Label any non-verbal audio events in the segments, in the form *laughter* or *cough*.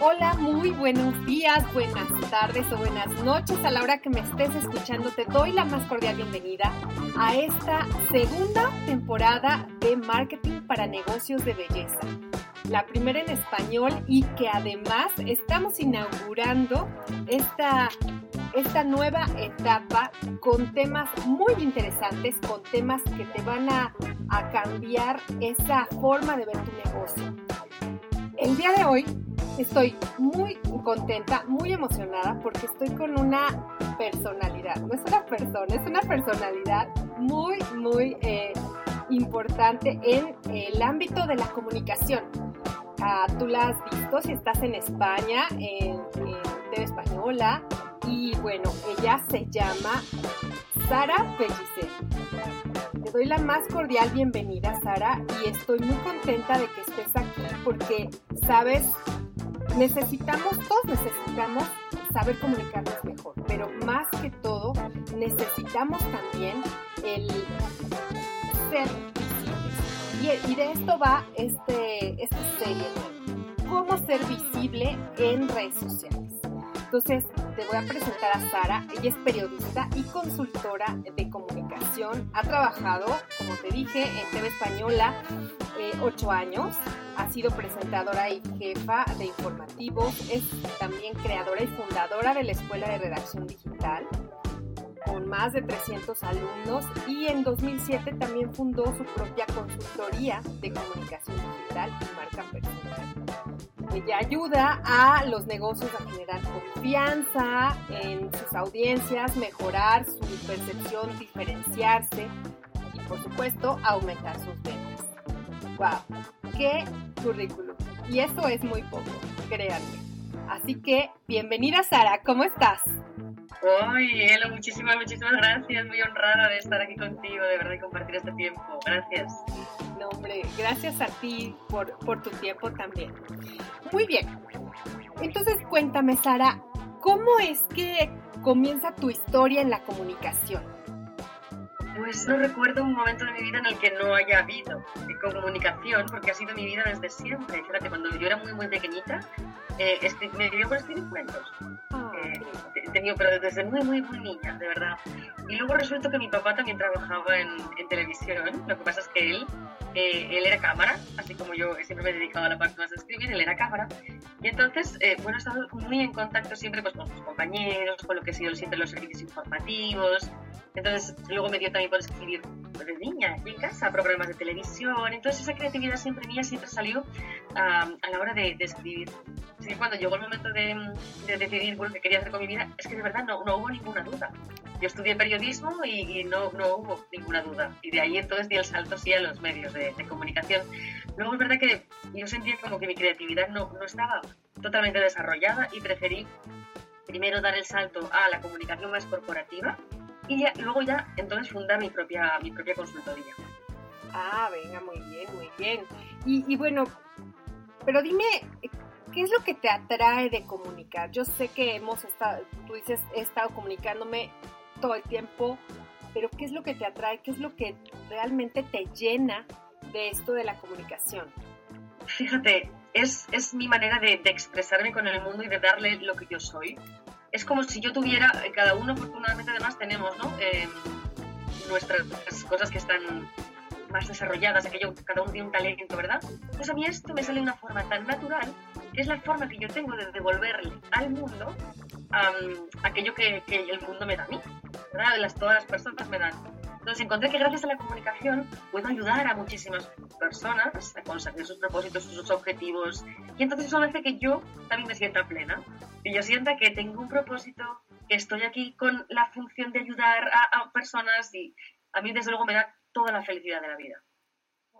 Hola, muy buenos días, buenas tardes o buenas noches. A la hora que me estés escuchando, te doy la más cordial bienvenida a esta segunda temporada de Marketing para Negocios de Belleza. La primera en español y que además estamos inaugurando esta, esta nueva etapa con temas muy interesantes, con temas que te van a, a cambiar esa forma de ver tu negocio. El día de hoy estoy muy contenta, muy emocionada porque estoy con una personalidad. No es una persona, es una personalidad muy, muy eh, importante en el ámbito de la comunicación. Ah, tú la has visto si estás en España, en, TV Española. Y bueno, ella se llama Sara Pellicer. Te doy la más cordial bienvenida, Sara, y estoy muy contenta de que estés aquí porque, sabes, necesitamos, todos necesitamos saber comunicarnos mejor, pero más que todo necesitamos también el ser visibles. Y, de esto va este, esta serie, cómo ser visible en redes sociales. Entonces, te voy a presentar a Sara. Ella es periodista y consultora de comunicación. Ha trabajado, como te dije, en TV Española eh, ocho años. Ha sido presentadora y jefa de informativos. Es también creadora y fundadora de la Escuela de Redacción Digital con más de 300 alumnos y en 2007 también fundó su propia consultoría de comunicación digital y marca personal. Ella ayuda a los negocios a generar confianza en sus audiencias, mejorar su percepción, diferenciarse y por supuesto aumentar sus ventas. ¡Wow! ¡Qué currículum! Y eso es muy poco, créanme. Así que, bienvenida Sara, ¿cómo estás? Ay, Elo, muchísimas, muchísimas gracias. Muy honrada de estar aquí contigo, de verdad, y compartir este tiempo. Gracias. No, hombre, gracias a ti por, por tu tiempo también. Muy bien. Entonces, cuéntame, Sara, ¿cómo es que comienza tu historia en la comunicación? Pues no recuerdo un momento de mi vida en el que no haya habido comunicación, porque ha sido mi vida desde siempre. Fíjate, cuando yo era muy, muy pequeñita, eh, me dio por escribir cuentos. Ah, eh, he tenido, pero desde muy, muy, muy niña, de verdad. Y luego resulta que mi papá también trabajaba en, en televisión. Lo que pasa es que él, eh, él era cámara, así como yo siempre me he dedicado a la parte más de escribir, él era cámara. Y entonces, eh, bueno, he estado muy en contacto siempre pues, con sus compañeros, con lo que he sido siempre los servicios informativos, entonces, luego me dio también por escribir de niña en casa, programas de televisión. Entonces, esa creatividad siempre mía siempre salió a la hora de, escribir. Así que cuando llegó el momento de, decidir lo que quería hacer con mi vida, es que de verdad no, no hubo ninguna duda. Yo estudié periodismo y, no, no, hubo ninguna duda. Y de ahí entonces di el salto sí a los medios de, comunicación. Luego es verdad que yo sentía como que mi creatividad no, no estaba totalmente desarrollada y preferí primero dar el salto a la comunicación más corporativa y luego ya entonces funda mi propia, mi propia consultoría. Ah, venga, muy bien, muy bien. Y, bueno, pero dime, ¿qué es lo que te atrae de comunicar? Yo sé que hemos estado, tú dices, he estado comunicándome todo el tiempo, pero ¿qué es lo que te atrae? ¿Qué es lo que realmente te llena de esto de la comunicación? Fíjate, es, es mi manera de, de, expresarme con el mundo y de darle lo que yo soy es como si yo tuviera, eh, cada uno afortunadamente además tenemos, ¿no? Em, nuestras cosas que están más desarrolladas, aquello, cada uno tiene un talento, ¿verdad? Pues a mí esto me sale de una forma tan natural, que es la forma que yo tengo de devolverle al mundo aquello que, que, el mundo me da a mí, ¿verdad? Las, todas las personas me dan. Entonces encontré que gracias a la comunicación puedo ayudar a muchísimas personas a conseguir sus propósitos, sus objetivos. Y entonces eso hace que yo también me sienta plena. Que yo sienta que tengo un propósito, que estoy aquí con la función de ayudar a, a personas y a mí desde luego me da toda la felicidad de la vida.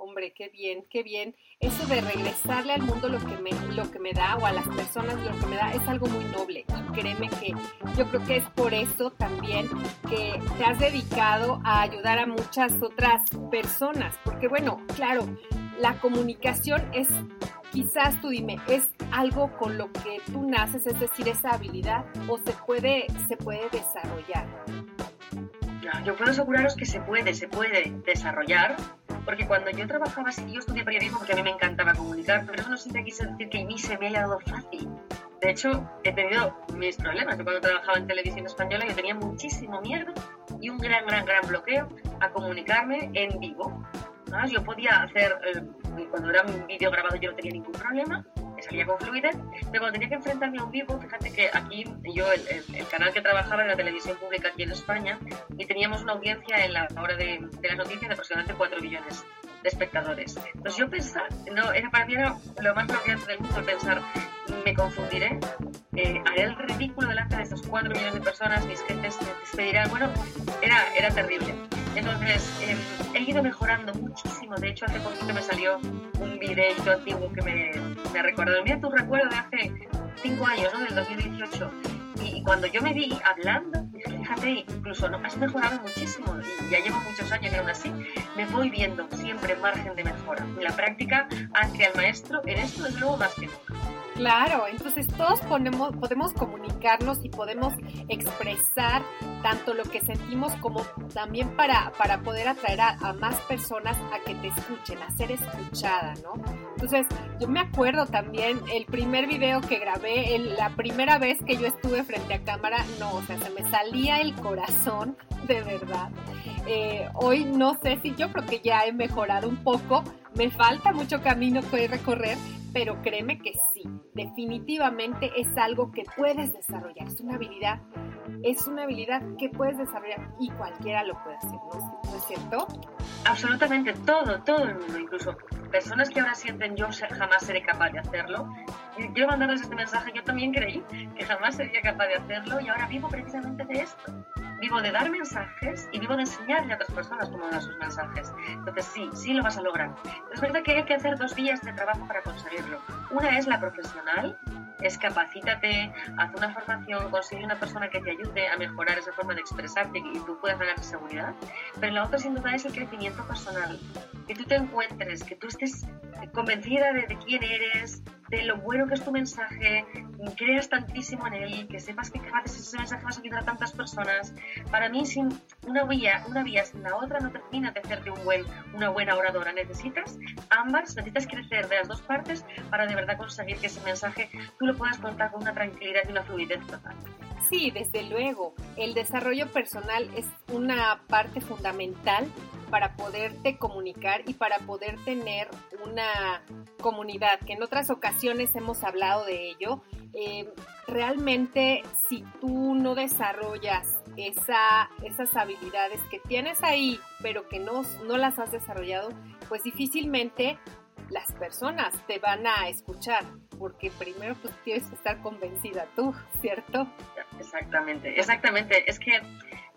Hombre, qué bien, qué bien. Eso de regresarle al mundo lo que me, lo que me da o a las personas lo que me da es algo muy noble. Y créeme que yo creo que es por eso también que te has dedicado a ayudar a muchas otras personas. Porque bueno, claro, la comunicación es, quizás tú dime, es algo con lo que tú naces, es decir, esa habilidad o se puede, se puede desarrollar. Yo puedo aseguraros que se puede, se puede desarrollar porque cuando yo trabajaba así, yo estudié periodismo porque a mí me encantaba comunicar, pero eso no siempre quise decir que a mí se me haya dado fácil. De hecho, he tenido mis problemas. Yo cuando trabajaba en televisión española yo tenía muchísimo miedo y un gran, gran, gran bloqueo a comunicarme en vivo. Yo podía hacer, eh, cuando era un vídeo grabado yo no tenía ningún problema, salía con fluidez, pero cuando tenía que enfrentarme a un vivo, fíjate que aquí yo, el, canal que trabajaba en la televisión pública aquí en España, y teníamos una audiencia en la hora de, de las noticias de aproximadamente 4 millones de espectadores. Entonces yo pensaba, no, era para mí era lo más bloqueante del mundo pensar, me confundiré, eh, haré el ridículo delante de esos 4 millones de personas, mis gentes me despedirán, bueno, era, era terrible. Entonces, em, he ido mejorando muchísimo. De hecho, hace poquito me salió un videito antiguo que me, me recordó. Mira tu recuerdo de hace 5 años, ¿no? Del 2018. Y, cuando yo me vi hablando, fíjate, incluso ¿no? has mejorado muchísimo. Y ya llevo muchos años y aún así me voy viendo siempre margen de mejora. La práctica hace al maestro en esto, desde luego, más que nunca. Claro, entonces todos podemos, podemos comunicarnos y podemos expresar tanto lo que sentimos como también para, para poder atraer a, más personas a que te escuchen, a ser escuchada, ¿no? Entonces, yo me acuerdo también el primer video que grabé, la primera vez que yo estuve frente a cámara, no, o sea, se me salía el corazón, *laughs* de verdad. Eh, hoy no sé si yo creo que ya he mejorado un poco, me falta mucho camino que recorrer, pero créeme que sí, definitivamente es algo que puedes desarrollar, es una habilidad, es una habilidad que puedes desarrollar y cualquiera lo puede hacer, ¿no, es cierto? Absolutamente todo, todo el mundo, incluso personas que ahora sienten yo jamás seré capaz de hacerlo. Yo mandarles este mensaje, yo también creí que jamás sería capaz de hacerlo y ahora vivo precisamente de esto vivo de dar mensajes y vivo de enseñarle a otras personas cómo dar sus mensajes. Entonces sí, sí lo vas a lograr. Es verdad que hay que hacer dos vías de trabajo para conseguirlo. Una es la profesional, es capacítate, haz una formación, consigue una persona que te ayude a mejorar esa forma de expresarte y tú puedas ganar seguridad. Pero la otra sin duda es el crecimiento personal, que tú te encuentres, que tú estés convencida de, de quién eres, de lo bueno que es tu mensaje, creas tantísimo en él, que sepas que haces ese mensaje vas a ayudar a tantas personas. Para mí, sin una vía, una vía sin la otra no termina de hacerte un buen, una buena oradora. Necesitas ambas, necesitas crecer de las dos partes para de verdad conseguir que ese mensaje tú lo puedas contar con una tranquilidad y una fluidez total. Sí, desde luego. El desarrollo personal es una parte fundamental para poderte comunicar y para poder tener una comunidad, que en otras ocasiones hemos hablado de ello. Eh, realmente, si tú no desarrollas esa, esas habilidades que tienes ahí, pero que no, no las has desarrollado, pues difícilmente las personas te van a escuchar, porque primero pues tienes que estar convencida tú, ¿cierto? Exactamente, exactamente. Es que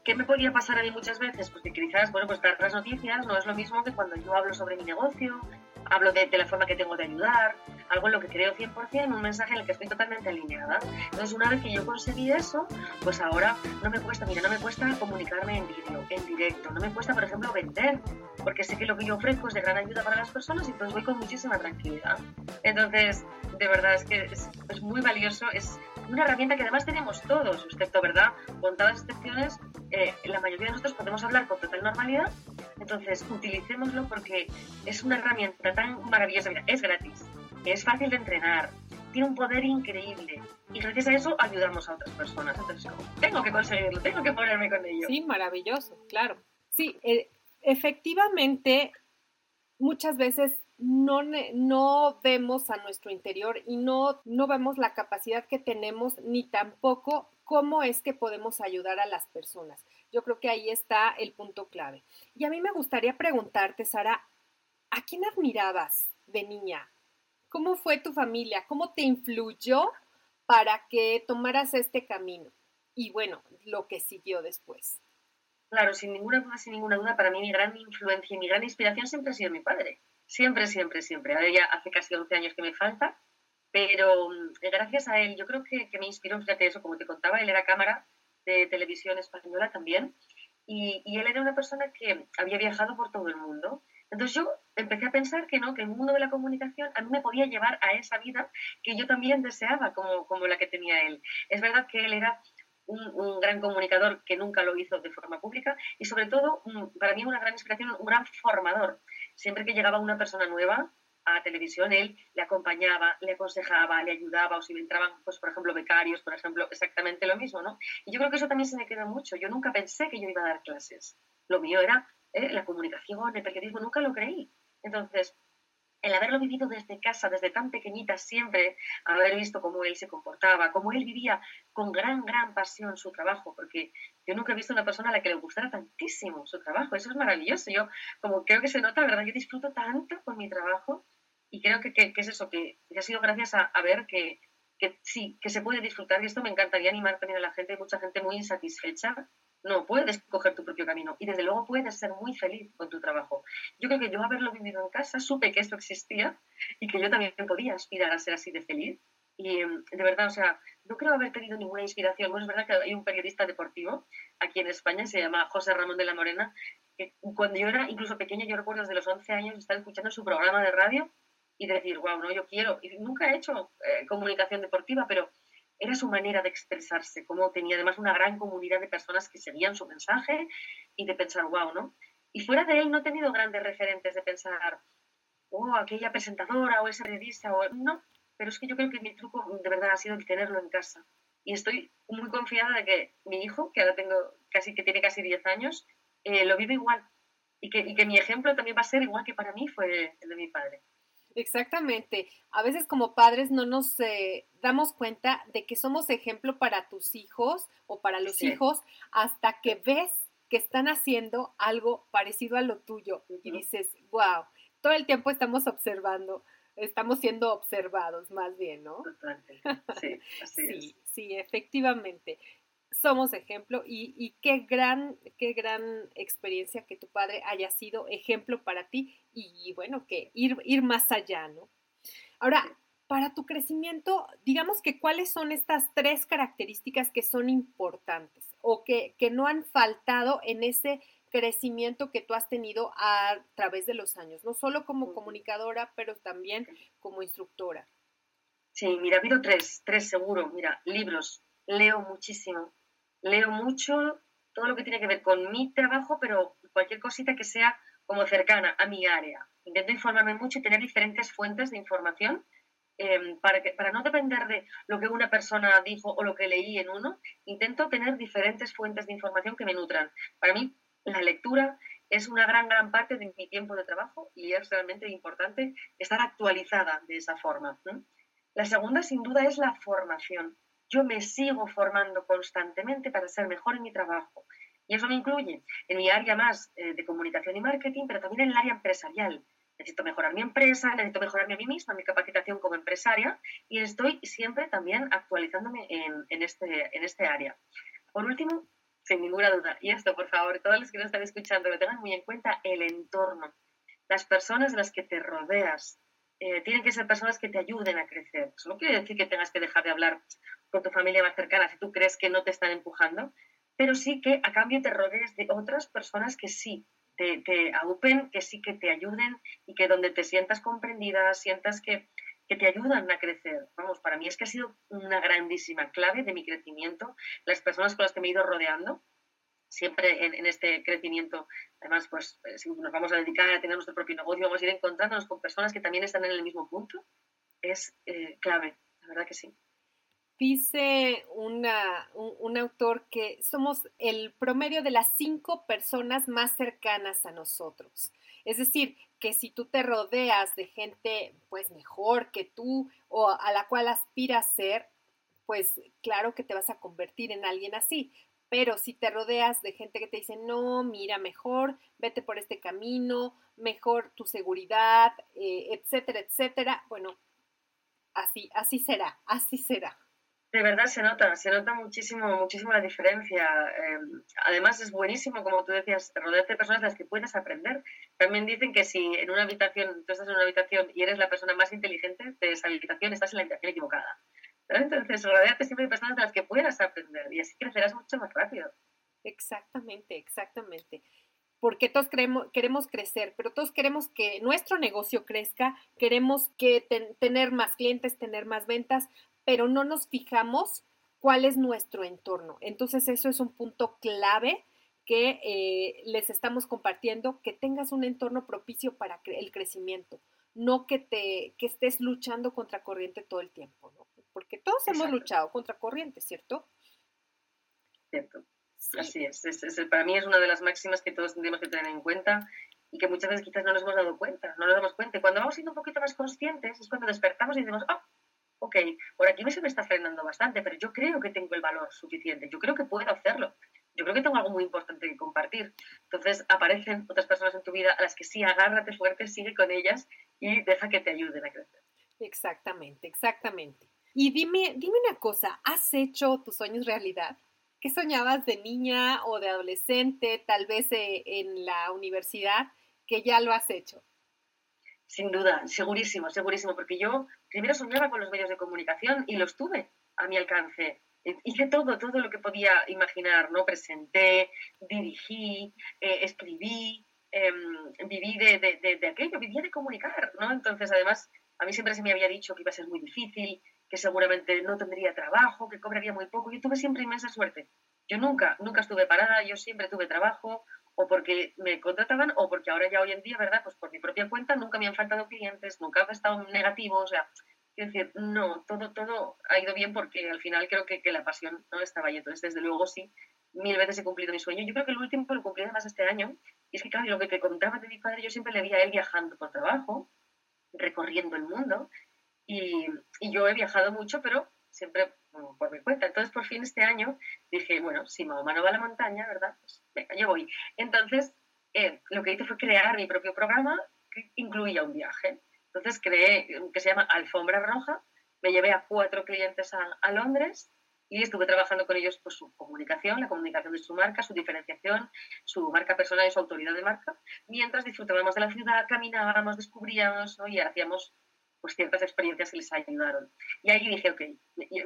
¿Qué me podría pasar a mí muchas veces? Porque quizás, bueno, pues dar las noticias no es lo mismo que cuando yo hablo sobre mi negocio, hablo de, la forma que tengo de ayudar, algo en lo que creo 100%, un mensaje en el que estoy totalmente alineada. Entonces, una vez que yo conseguí eso, pues ahora no me cuesta, mira, no me cuesta comunicarme en vídeo, en directo, no me cuesta, por ejemplo, vender, porque sé que lo que yo ofrezco es de gran ayuda para las personas y pues voy con muchísima tranquilidad. Entonces, de verdad es que es, es muy valioso, es una herramienta que además tenemos todos, excepto, ¿verdad? Contadas excepciones, eh, la mayoría de nosotros podemos hablar con total normalidad, entonces utilicémoslo porque es una herramienta tan maravillosa, es gratis, es fácil de entrenar, tiene un poder increíble y gracias a eso ayudamos a otras personas. Entonces, tengo que conseguirlo, tengo que ponerme con ello. Sí, maravilloso, claro. Sí, eh, efectivamente, muchas veces no, no vemos a nuestro interior y no, no vemos la capacidad que tenemos ni tampoco cómo es que podemos ayudar a las personas. Yo creo que ahí está el punto clave. Y a mí me gustaría preguntarte, Sara, ¿a quién admirabas de niña? ¿Cómo fue tu familia? ¿Cómo te influyó para que tomaras este camino? Y bueno, lo que siguió después. Claro, sin ninguna duda, sin ninguna duda, para mí mi gran influencia y mi gran inspiración siempre ha sido mi padre. Siempre, siempre, siempre. Ahora ya hace casi 11 años que me falta, pero mm, gracias a él, yo creo que, me inspiró, fíjate eso, como te contaba, él era cámara de televisión española también, y, y, él era una persona que había viajado por todo el mundo. Entonces yo empecé a pensar que no, que el mundo de la comunicación a mí me podía llevar a esa vida que yo también deseaba, como, como la que tenía él. Es verdad que él era un, gran comunicador que nunca lo hizo de forma pública y sobre todo, para mí una gran inspiración, un gran formador. Siempre que llegaba una persona nueva a televisión, él le acompañaba, le aconsejaba, le ayudaba, o si entraban, pues, por ejemplo, becarios, por ejemplo, exactamente lo mismo, ¿no? Y yo creo que eso también se me queda mucho. Yo nunca pensé que yo iba a dar clases. Lo mío era eh, la comunicación, el periodismo, nunca lo creí. Entonces, el haberlo vivido desde casa, desde tan pequeñita, siempre haber visto cómo él se comportaba, cómo él vivía con gran, gran pasión su trabajo, porque yo nunca he visto una persona a la que le gustara tantísimo su trabajo, eso es maravilloso, yo como creo que se nota, ¿verdad? Yo disfruto tanto con mi trabajo y creo que, que, es eso, que, ha sido gracias a, a ver que, que, sí, que se puede disfrutar y esto me encantaría animar también a la gente, hay mucha gente muy insatisfecha no, puedes coger tu propio camino y desde luego puedes ser muy feliz con tu trabajo. Yo creo que yo haberlo vivido en casa supe que esto existía y que yo también podía aspirar a ser así de feliz. Y em, de verdad, o sea, no creo haber tenido ninguna inspiración. Bueno, es verdad que hay un periodista deportivo aquí en España, se llama José Ramón de la Morena, que cuando yo era incluso pequeña, yo recuerdo desde los 11 años estar escuchando su programa de radio y decir, wow, no, yo quiero. Y nunca he hecho eh, comunicación deportiva, pero era su manera de expresarse, como tenía además una gran comunidad de personas que seguían su mensaje y de pensar, wow, ¿no? Y fuera de él no he tenido grandes referentes de pensar, oh, aquella presentadora o esa periodista, o no, pero es que yo creo que mi truco de verdad ha sido el tenerlo en casa. Y estoy muy confiada de que mi hijo, que ahora tengo casi, que tiene casi 10 años, eh, lo vive igual. Y que, y que mi ejemplo también va a ser igual que para mí fue el de mi padre. Exactamente. A veces como padres no nos eh, damos cuenta de que somos ejemplo para tus hijos o para los hijos hasta que ves que están haciendo algo parecido a lo tuyo y dices, wow, todo el tiempo estamos observando, estamos siendo observados más bien, ¿no? *laughs* Sí, así sí, sí, efectivamente somos ejemplo y, qué gran, qué gran experiencia que tu padre haya sido ejemplo para ti y bueno, que ir, ir más allá, ¿no? Ahora, para tu crecimiento, digamos que cuáles son estas tres características que son importantes o que, que no han faltado en ese crecimiento que tú has tenido a través de los años, no solo como comunicadora, pero también como instructora. Sí, mira, ha habido tres, tres seguro. Mira, libros, leo muchísimo, leo mucho todo lo que tiene que ver con mi trabajo, pero cualquier cosita que sea como cercana a mi área. Intento informarme mucho y tener diferentes fuentes de información em, para, que, para no depender de lo que una persona dijo o lo que leí en uno. Intento tener diferentes fuentes de información que me nutran. Para mí, la lectura es una gran, gran parte de mi tiempo de trabajo y es realmente importante estar actualizada de esa forma. La segunda, sin duda, es la formación yo me sigo formando constantemente para ser mejor en mi trabajo. Y eso me incluye en mi área más eh, de comunicación y marketing, pero también en el área empresarial. Necesito mejorar mi empresa, necesito mejorarme a mí misma, mi capacitación como empresaria y estoy siempre también actualizándome en, este, en este área. Por último, sin ninguna duda, y esto por favor, todos los que nos están escuchando, lo tengan muy en cuenta, el entorno, las personas las que te rodeas. Eh, tienen que ser personas que te ayuden a crecer. Eso no quiere decir que tengas que dejar de hablar con tu familia más cercana si tú crees que no te están empujando, pero sí que a cambio te rodees de otras personas que sí te, te que sí que te ayuden y que donde te sientas comprendida, sientas que, que te ayudan a crecer. Vamos, para mí es que ha sido una grandísima clave de mi crecimiento, las personas con las que me he ido rodeando, siempre en, este crecimiento. Además, pues eh, si nos vamos a dedicar a tener nuestro propio negocio, vamos a ir encontrándonos con personas que también están en el mismo punto. Es eh, clave, la verdad que sí. Dice una, un, autor que somos el promedio de las cinco personas más cercanas a nosotros. Es decir, que si tú te rodeas de gente pues mejor que tú o a la cual aspiras ser, pues claro que te vas a convertir en alguien así. Pero si te rodeas de gente que te dice, no, mira, mejor vete por este camino, mejor tu seguridad, eh, etcétera, etcétera, bueno, así, así será, así será. De verdad se nota, se nota muchísimo, muchísimo la diferencia. Em, además es buenísimo, como tú decías, rodearte de personas de las que puedas aprender. También dicen que si en una habitación, tú estás en una habitación y eres la persona más inteligente de esa habitación, estás en la habitación equivocada. Entonces, rodearte siempre de personas de las que puedas aprender y así crecerás mucho más rápido. Exactamente, exactamente. Porque todos queremos, queremos crecer, pero todos queremos que nuestro negocio crezca, queremos que tener más clientes, tener más ventas, pero no nos fijamos cuál es nuestro entorno. Entonces, eso es un punto clave que eh, les estamos compartiendo, que tengas un entorno propicio para el crecimiento, no que, te, que estés luchando contra corriente todo el tiempo, ¿no? porque todos hemos luchado contra corriente, ¿cierto? Cierto. Así es. Para mí es una de las máximas que todos tendríamos que tener en cuenta y que muchas veces quizás no nos hemos dado cuenta, no nos damos cuenta. Y cuando vamos siendo un poquito más conscientes es cuando despertamos y decimos, ah, ok, por aquí me se me está frenando bastante, pero yo creo que tengo el valor suficiente, yo creo que puedo hacerlo, yo creo que tengo algo muy importante que compartir. Entonces aparecen otras personas en tu vida a las que sí, agárrate fuerte, sigue con ellas y deja que te ayuden a crecer. Exactamente, exactamente. Y dime, dime una cosa, ¿has hecho tus sueños realidad? ¿Qué soñabas de niña o de adolescente, tal vez eh, en la universidad, que ya lo has hecho? Sin duda, segurísimo, segurísimo, porque yo primero soñaba con los medios de comunicación y los tuve a mi alcance. Hice todo, todo lo que podía imaginar, ¿no? Presenté, dirigí, eh, escribí, em, viví de, de, de, aquello, vivía de comunicar, ¿no? Entonces, además, a mí siempre se me había dicho que iba a ser muy difícil, que seguramente no tendría trabajo, que cobraría muy poco. Yo tuve siempre inmensa suerte. Yo nunca, nunca estuve parada, yo siempre tuve trabajo, o porque me contrataban, o porque ahora ya hoy en día, ¿verdad? Pues por mi propia cuenta nunca me han faltado clientes, nunca he estado negativo, o sea, quiero decir, no, todo, todo ha ido bien porque al final creo que, que la pasión no estaba ahí. Entonces, desde luego sí, mil veces he cumplido mi sueño. Yo creo que el último lo cumplí además este año, y es que, claro, lo que te contaba de mi padre, yo siempre le vi a él viajando por trabajo, recorriendo el mundo, y, yo he viajado mucho, pero siempre por mi cuenta. Entonces, por fin este año dije, bueno, si Mahoma no va a la montaña, ¿verdad? Pues venga, yo voy. Entonces, eh, lo que hice fue crear mi propio programa que incluía un viaje. Entonces, creé, que se llama Alfombra Roja. Me llevé a cuatro clientes a, a Londres y estuve trabajando con ellos por su comunicación, la comunicación de su marca, su diferenciación, su marca personal y su autoridad de marca, mientras disfrutábamos de la ciudad, caminábamos, descubríamos y hacíamos pues ciertas experiencias que les ayudaron. Y ahí dije, ok,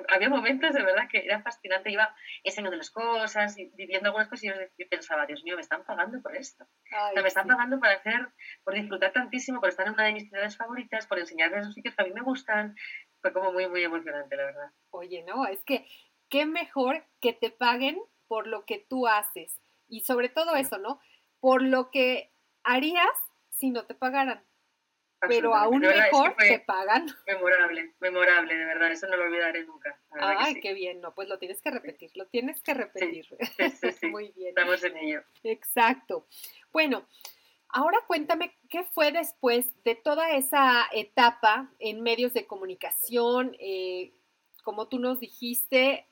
había momentos de verdad que era fascinante, iba enseñando las cosas, y viviendo algunas cosas y yo pensaba, Dios mío, me están pagando por esto. me están pagando por hacer, por disfrutar tantísimo, por estar en una de mis ciudades favoritas, por enseñarles esos sitios que a mí me gustan. Fue como muy, muy emocionante, la verdad. Oye, no, es que qué mejor que te paguen por lo que tú haces. Y sobre todo eso, ¿no? Por lo que harías si no te pagaran pero aún mejor te pagan. Memorable, memorable, de verdad, eso no lo olvidaré nunca. Ay, qué bien, no, pues lo tienes que repetir, lo tienes que repetir. *laughs* Muy bien. Estamos en ello. Exacto. Bueno, ahora cuéntame qué fue después de toda esa etapa en medios de comunicación, eh, como tú nos dijiste,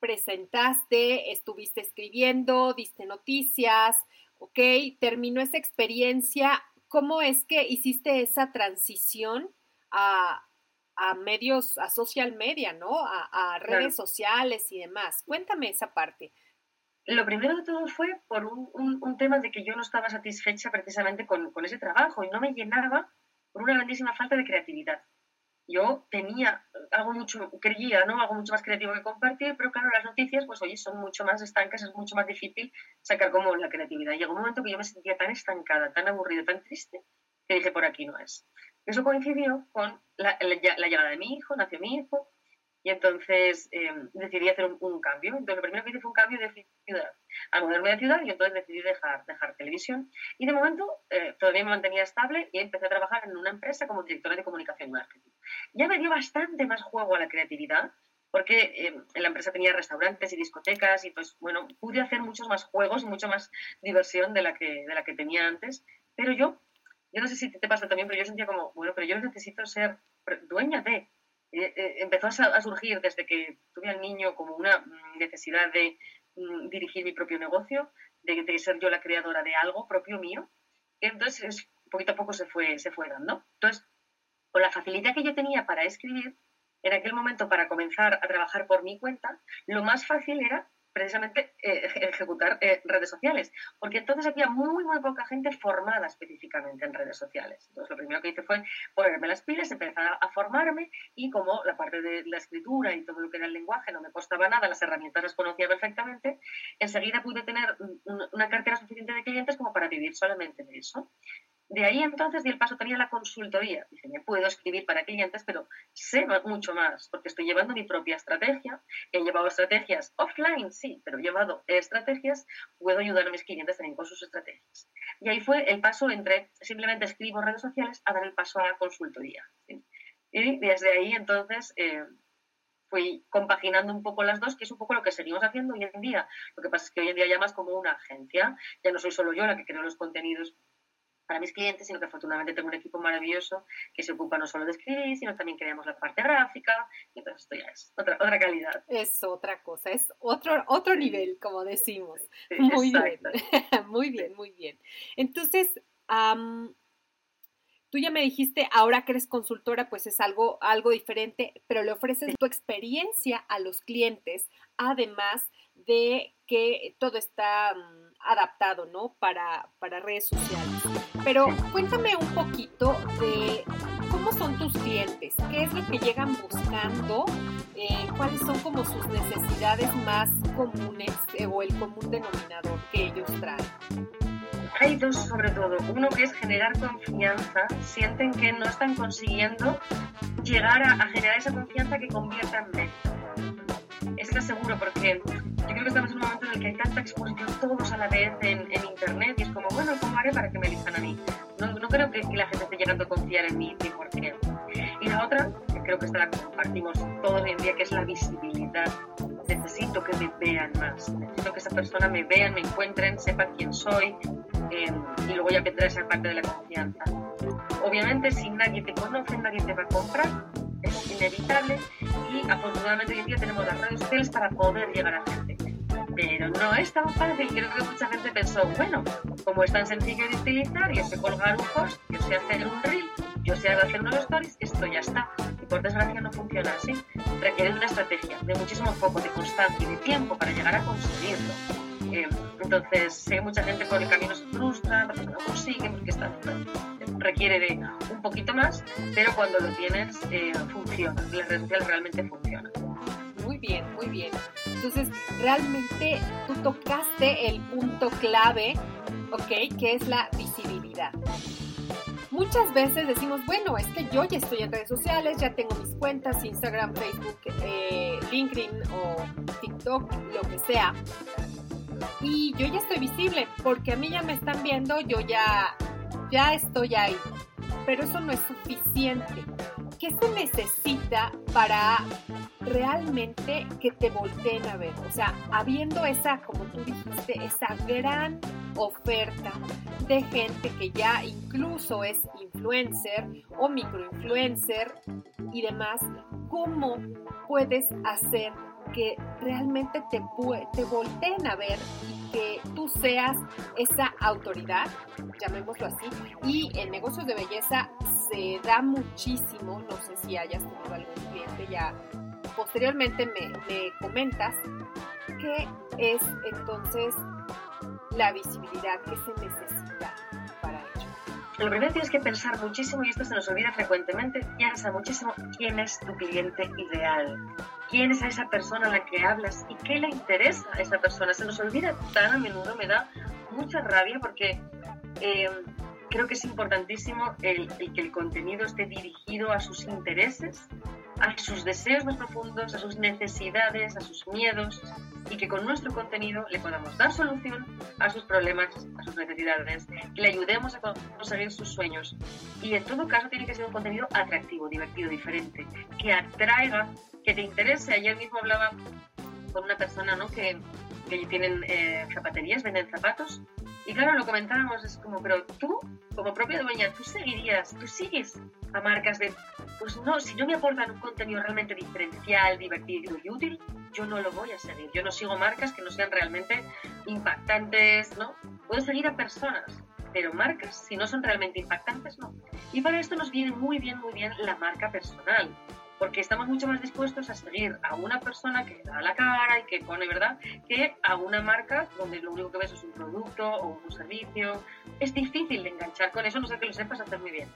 presentaste, estuviste escribiendo, diste noticias, ¿ok? Terminó esa experiencia ¿Cómo es que hiciste esa transición a, medios, a social media, ¿no? A, redes sociales y demás. Cuéntame esa parte. Lo primero de todo fue por un, tema de que yo no estaba satisfecha precisamente con, con, ese trabajo y no me llenaba por una grandísima falta de creatividad yo tenía algo mucho, creía, ¿no? Algo mucho más creativo que compartir, pero claro, las noticias, pues oye, son mucho más estancas, es mucho más difícil sacar como la creatividad. Y llegó un momento que yo me sentía tan estancada, tan aburrida, tan triste, que dije, por aquí no es. Eso coincidió con la, la llegada de mi hijo, nació mi hijo, y entonces em, decidí hacer un, cambio. Entonces lo primero que hice fue un cambio de ciudad, al moverme de ciudad y entonces decidí dejar, dejar televisión. Y de momento eh, todavía me mantenía estable y empecé a trabajar en una empresa como directora de comunicación y marketing. Ya me dio bastante más juego a la creatividad porque em, en la empresa tenía restaurantes y discotecas y pues bueno, pude hacer muchos más juegos y mucha más diversión de la que, de la que tenía antes. Pero yo, yo no sé si te pasa también, pero yo sentía como, bueno, pero yo necesito ser dueña de eh, eh, empezó a, surgir desde que tuve al niño como una necesidad de, mm, dirigir mi propio negocio, de, de, ser yo la creadora de algo propio mío. Entonces, poquito a poco se fue, se fue dando. Entonces, con la facilidad que yo tenía para escribir, en aquel momento para comenzar a trabajar por mi cuenta, lo más fácil era precisamente eh, ejecutar eh, redes sociales, porque entonces había muy, muy poca gente formada específicamente en redes sociales. Entonces lo primero que hice fue ponerme las pilas, empezar a formarme y como la parte de la escritura y todo lo que era el lenguaje no me costaba nada, las herramientas las conocía perfectamente, enseguida pude tener una cartera suficiente de clientes como para vivir solamente de eso. De ahí entonces di el paso también a la consultoría. Dije, me puedo escribir para clientes, pero sé mucho más, porque estoy llevando mi propia estrategia. He llevado estrategias offline, sí, pero he llevado estrategias, puedo ayudar a mis clientes también con sus estrategias. Y ahí fue el paso entre simplemente escribo redes sociales a dar el paso a la consultoría. Y desde ahí entonces eh, fui compaginando un poco las dos, que es un poco lo que seguimos haciendo hoy en día. Lo que pasa es que hoy en día ya más como una agencia, ya no soy solo yo la que creo los contenidos para mis clientes, sino que afortunadamente tengo un equipo maravilloso que se ocupa no solo de escribir, sino también creamos la parte gráfica, y entonces esto ya es otra, otra calidad. Es otra cosa, es otro, otro nivel, como decimos. muy bien, *laughs* muy bien, muy bien. Entonces, tú ya me dijiste, ahora que eres consultora, pues es algo, algo diferente, pero le ofreces tu experiencia a los clientes, además de que todo está mm, adaptado, ¿no? Para, para redes sociales. Pero cuéntame un poquito de cómo son tus clientes, qué es lo que llegan buscando, eh, cuáles son como sus necesidades más comunes eh, o el común denominador que ellos traen. Hay dos sobre todo. Uno que es generar confianza. Sienten que no están consiguiendo llegar a, generar esa confianza que convierta en venta. Es que seguro porque yo creo que estamos en un momento en el que hay tanta exposición todos a la vez en, como, bueno, ¿cómo haré para que me elijan a mí? No, no creo que, la gente esté llegando a confiar en mí qué. Y la otra, que creo que esta la compartimos todos hoy en día, que es la visibilidad. Necesito que me vean más. Necesito que esa persona me vean, me encuentren, sepan quién soy eh, y luego ya vendrá esa parte de la confianza. Obviamente, si nadie te conoce, nadie te va a comprar es inevitable y afortunadamente hoy en día tenemos las redes sociales para poder llegar a gente. Pero no es tan fácil, creo que mucha gente pensó, bueno, como es tan sencillo de utilizar, yo sé colgar un post, yo sé hacer un reel, yo sé hacer unos stories, esto ya está. Y por desgracia no funciona así. Requiere una estrategia de muchísimo foco, de constancia y de tiempo para llegar a conseguirlo. Eh, entonces, sé mucha gente por el camino se frustra, no consigue porque está requiere de un poquito más, pero cuando lo tienes eh, funciona, las redes sociales realmente funcionan. Muy bien, muy bien. Entonces, realmente tú tocaste el punto clave, ¿ok? Que es la visibilidad. Muchas veces decimos, bueno, es que yo ya estoy en redes sociales, ya tengo mis cuentas, Instagram, Facebook, eh, LinkedIn o TikTok, lo que sea. Y yo ya estoy visible porque a mí ya me están viendo, yo ya ya estoy ahí, pero eso no es suficiente. ¿Qué se necesita para realmente que te volteen a ver? O sea, habiendo esa, como tú dijiste, esa gran oferta de gente que ya incluso es influencer o microinfluencer y demás, ¿cómo puedes hacer que realmente te, te volteen a ver y que tú seas esa autoridad, llamémoslo así, y en negocios de belleza se da muchísimo, no sé si hayas tenido algún cliente ya, posteriormente me, me comentas, qué es entonces la visibilidad que se necesita para ello. Lo primero tienes que pensar muchísimo, y esto se nos olvida frecuentemente, piensa muchísimo quién es tu cliente ideal quién es esa persona a la que hablas y qué le interesa a esa persona. Se nos olvida tan a menudo, me da mucha rabia porque eh, creo que es importantísimo el, que el contenido esté dirigido a sus intereses, a sus deseos más profundos, a sus necesidades, a sus miedos y que con nuestro contenido le podamos dar solución a sus problemas, a sus necesidades, que le ayudemos a conseguir sus sueños. Y en todo caso tiene que ser un contenido atractivo, divertido, diferente, que atraiga que te interese. Ayer mismo hablaba con una persona ¿no? que, que tienen eh, zapaterías, venden zapatos. Y claro, lo comentábamos, es como, pero tú, como propia dueña, tú seguirías, tú sigues a marcas de, pues no, si no me aportan un contenido realmente diferencial, divertido y útil, yo no lo voy a seguir. Yo no sigo marcas que no sean realmente impactantes, ¿no? Puedo seguir a personas, pero marcas, si no son realmente impactantes, no. Y para esto nos viene muy bien, muy bien la marca personal porque estamos mucho más dispuestos a seguir a una persona que da la cara y que pone, ¿verdad?, que a una marca donde lo único que ves es un producto o un servicio. Es difícil de enganchar con eso, no sé que lo sepas hacer muy bien.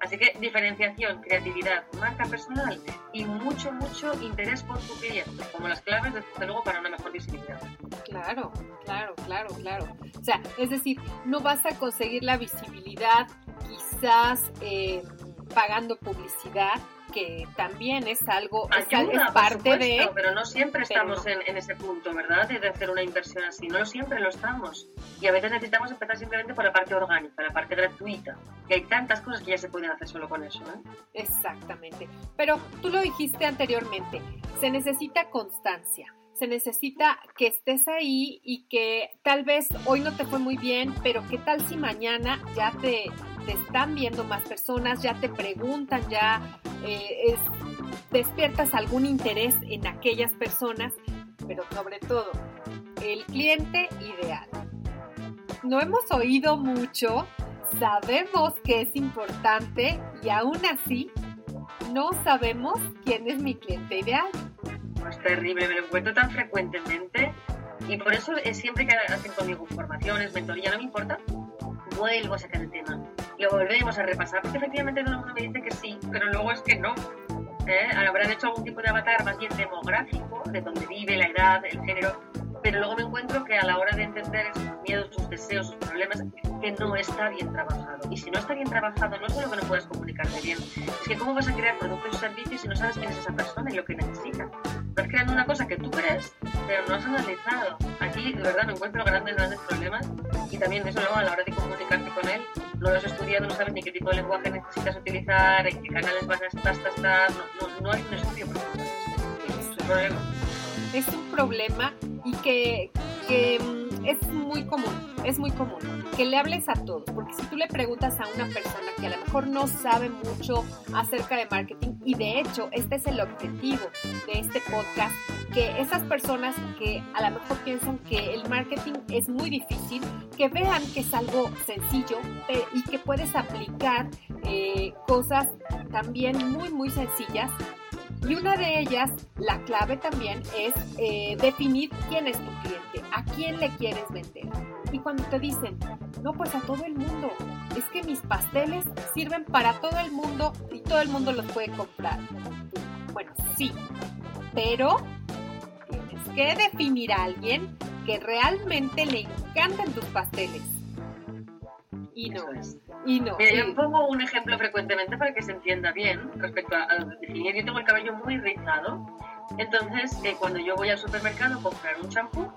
Así que diferenciación, creatividad, marca personal y mucho, mucho interés por tu cliente, como las claves, desde luego, para una mejor visibilidad. Claro, claro, claro, claro. O sea, es decir, no vas a conseguir la visibilidad quizás eh, pagando publicidad, que también es algo, Ayuda, es parte de... Pero no siempre estamos en, en, ese punto, ¿verdad? De hacer una inversión así, no siempre lo estamos. Y a veces necesitamos empezar simplemente por la parte orgánica, la parte gratuita. Y hay tantas cosas que ya se pueden hacer solo con eso, ¿eh? Exactamente. Pero tú lo dijiste anteriormente, se necesita constancia se necesita que estés ahí y que tal vez hoy no te fue muy bien, pero qué tal si mañana ya te, están viendo más personas, ya te preguntan, ya eh, despiertas algún interés en aquellas personas, pero sobre todo el cliente ideal. No hemos oído mucho, sabemos que es importante y aún así no sabemos quién es mi cliente ideal. Es terrible, me lo encuentro tan frecuentemente y por eso es siempre que hacen conmigo formaciones, mentoría, no me importa, vuelvo a sacar el tema. Lo volvemos a repasar, porque efectivamente todo el mundo me dice que sí, pero luego es que no. ¿Eh? Habrán hecho algún tipo de avatar más bien demográfico, de dónde vive, la edad, el género, pero luego me encuentro que a la hora de entender sus miedos, sus deseos, sus problemas, que no está bien trabajado. Y si no está bien trabajado, no solo que no puedes comunicarte bien, es que cómo vas a crear productos y servicios si no sabes quién es esa persona y lo que necesita. Estás creando una cosa que tú crees, pero no has analizado. Aquí, de verdad, me encuentro grandes, grandes problemas y también eso luego a la hora de comunicarte con él, no lo has estudiado, no sabes ni qué tipo de lenguaje necesitas utilizar, en qué canales vas a estar, no, no, no hay un estudio profundo. Es un problema. Es un problema y que, mm, es muy común, es muy común que le hables a todos, porque si tú le preguntas a una persona que a lo mejor no sabe mucho acerca de marketing, y de hecho este es el objetivo de este podcast, que esas personas que a lo mejor piensan que el marketing es muy difícil, que vean que es algo sencillo y que puedes aplicar eh, cosas también muy, muy sencillas y una de ellas, la clave también es eh, definir quién es tu cliente, a quién le quieres vender. Y cuando te dicen, no, pues a todo el mundo, es que mis pasteles sirven para todo el mundo y todo el mundo los puede comprar. Bueno, sí, pero tienes que definir a alguien que realmente le encanten tus pasteles. Y no. Y no. Mira, yo pongo un ejemplo frecuentemente para que se entienda bien respecto a, definir. Yo tengo el cabello muy rizado, entonces eh, cuando yo voy al supermercado a comprar un champú,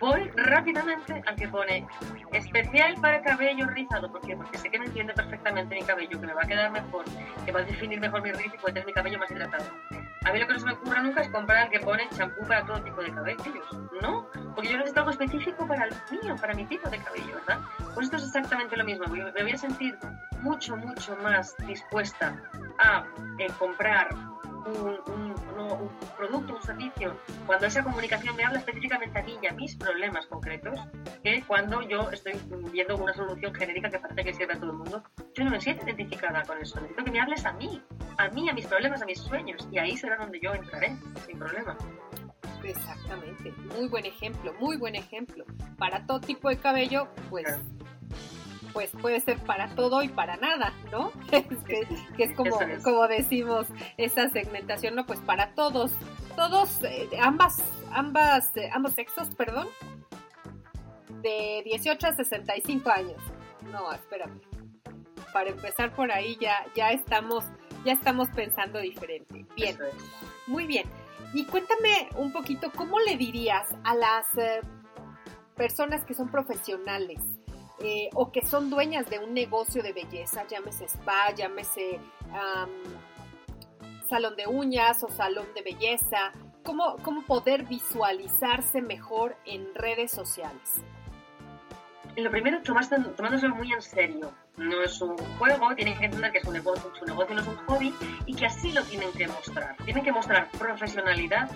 voy rápidamente al que pone especial para cabello rizado. ¿Por qué? Porque sé que me entiende perfectamente mi cabello, que me va a quedar mejor, que va a definir mejor mi rizo y puede tener mi cabello más hidratado. A mí lo que no se me ocurre nunca es comprar el que pone champú para todo tipo de cabellos. No, porque yo necesito algo específico para el mío, para mi tipo de cabello, ¿verdad? Pues esto es exactamente lo mismo. Me voy a sentir mucho, mucho más dispuesta a eh, comprar un, un, un, producto, un servicio, cuando esa comunicación me habla específicamente a mí y a mis problemas concretos, que cuando yo estoy viendo una solución genérica que parece que sirve a todo el mundo, yo no me siento identificada con eso. Necesito que me hables a mí, a mí, a mis problemas, a mis sueños, y ahí será donde yo entraré, sin problema. Exactamente, muy buen ejemplo, muy buen ejemplo. Para todo tipo de cabello, pues pues puede ser para todo y para nada, ¿no? *laughs* que, es como, como decimos, esa segmentación, ¿no? Pues para todos, todos, eh, ambas, ambas, eh, ambos sexos, perdón, de 18 a 65 años. No, espérame. Para empezar por ahí ya, ya estamos, ya estamos pensando diferente. Bien, muy bien. Y cuéntame un poquito, ¿cómo le dirías a las eh, personas que son profesionales? Eh, o que son dueñas de un negocio de belleza, llámese spa, llámese salón de uñas o salón de belleza, ¿cómo, cómo poder visualizarse mejor en redes sociales. Lo primero, tomándoselo muy en serio. No es un juego, tienen que entender que es un negocio, su negocio no es un hobby y que así lo tienen que mostrar. Tienen que mostrar profesionalidad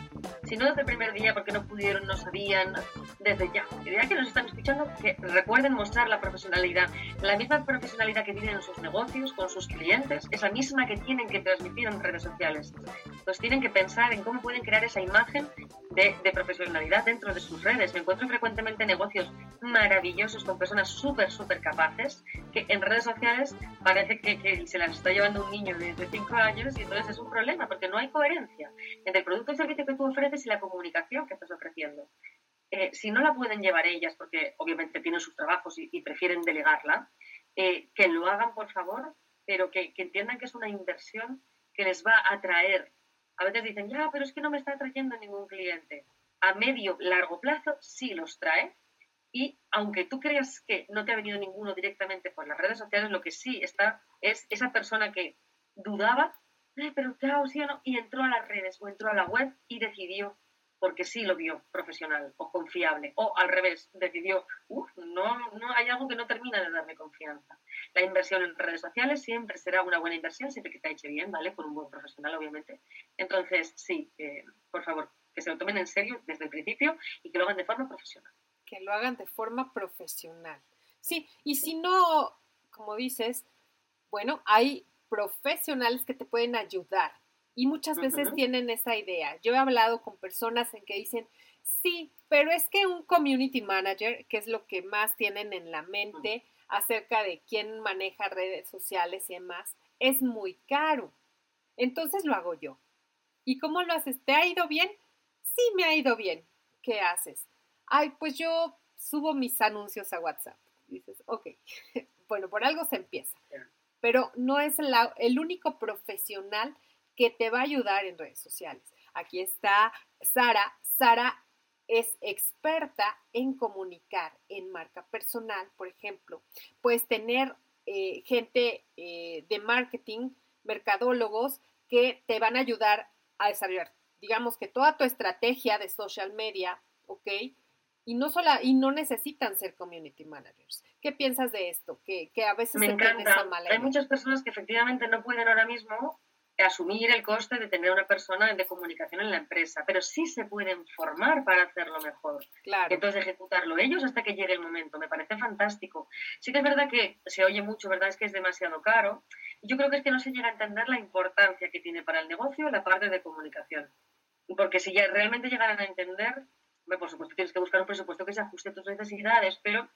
Si no desde el primer día, porque no pudieron, no sabían, desde ya. Y ya que nos están escuchando, que recuerden mostrar la profesionalidad. La misma profesionalidad que tienen en sus negocios, con sus clientes, es la misma que tienen que transmitir en redes sociales. Entonces tienen que pensar en cómo pueden crear esa imagen de, de profesionalidad dentro de sus redes. Me encuentro frecuentemente negocios maravillosos con personas súper, súper capaces que en redes sociales parece que, que se las está llevando un niño de, 5 años y entonces es un problema porque no hay coherencia entre el producto o servicio que tú ofreces y la comunicación que estás ofreciendo. Eh, si no la pueden llevar ellas, porque obviamente tienen sus trabajos y, prefieren delegarla, eh, que lo hagan por favor, pero que, entiendan que es una inversión que les va a traer. A veces dicen, ya, pero es que no me está trayendo ningún cliente. A medio, largo plazo sí los trae, y aunque tú creas que no te ha venido ninguno directamente por las redes sociales, lo que sí está es esa persona que dudaba, pero claro, sí o no, y entró a las redes o entró a la web y decidió, porque sí lo vio profesional o confiable, o al revés, decidió, uff, no, no hay algo que no termina de darme confianza. La inversión en redes sociales siempre será una buena inversión, siempre que te eche bien, ¿vale? Por un buen profesional, obviamente. Entonces, sí, eh, por favor, que se lo tomen en serio desde el principio y que lo hagan de forma profesional. Que lo hagan de forma profesional. Sí, y si no, como dices, bueno, hay profesionales que te pueden ayudar y muchas veces tienen esa idea. Yo he hablado con personas en que dicen, sí, pero es que un community manager, que es lo que más tienen en la mente acerca de quién maneja redes sociales y demás, es muy caro. Entonces lo hago yo. ¿Y cómo lo haces? ¿Te ha ido bien? Sí, me ha ido bien. ¿Qué haces? Ay, pues yo subo mis anuncios a WhatsApp. Dices, ok, *laughs* bueno, por algo se empieza pero no es el único profesional que te va a ayudar en redes sociales. Aquí está Sara. Sara es experta en comunicar en marca personal, por ejemplo. Puedes tener eh, gente eh, de marketing, mercadólogos, que te van a ayudar a desarrollar, digamos que toda tu estrategia de social media, ¿ok? Y no sola, y no necesitan ser community managers. ¿Qué piensas de esto? Que, que a veces Me encanta. Hay muchas personas que efectivamente no pueden ahora mismo asumir el coste de tener una persona de comunicación en la empresa, pero sí se pueden formar para hacerlo mejor. Claro. Entonces ejecutarlo ellos hasta que llegue el momento. Me parece fantástico. Sí que es verdad que se oye mucho, ¿verdad? Es que es demasiado caro. Yo creo que es que no se llega a entender la importancia que tiene para el negocio la parte de comunicación. Porque si ya realmente llegaran a entender, por supuesto tienes que buscar un presupuesto que se ajuste a tus necesidades, pero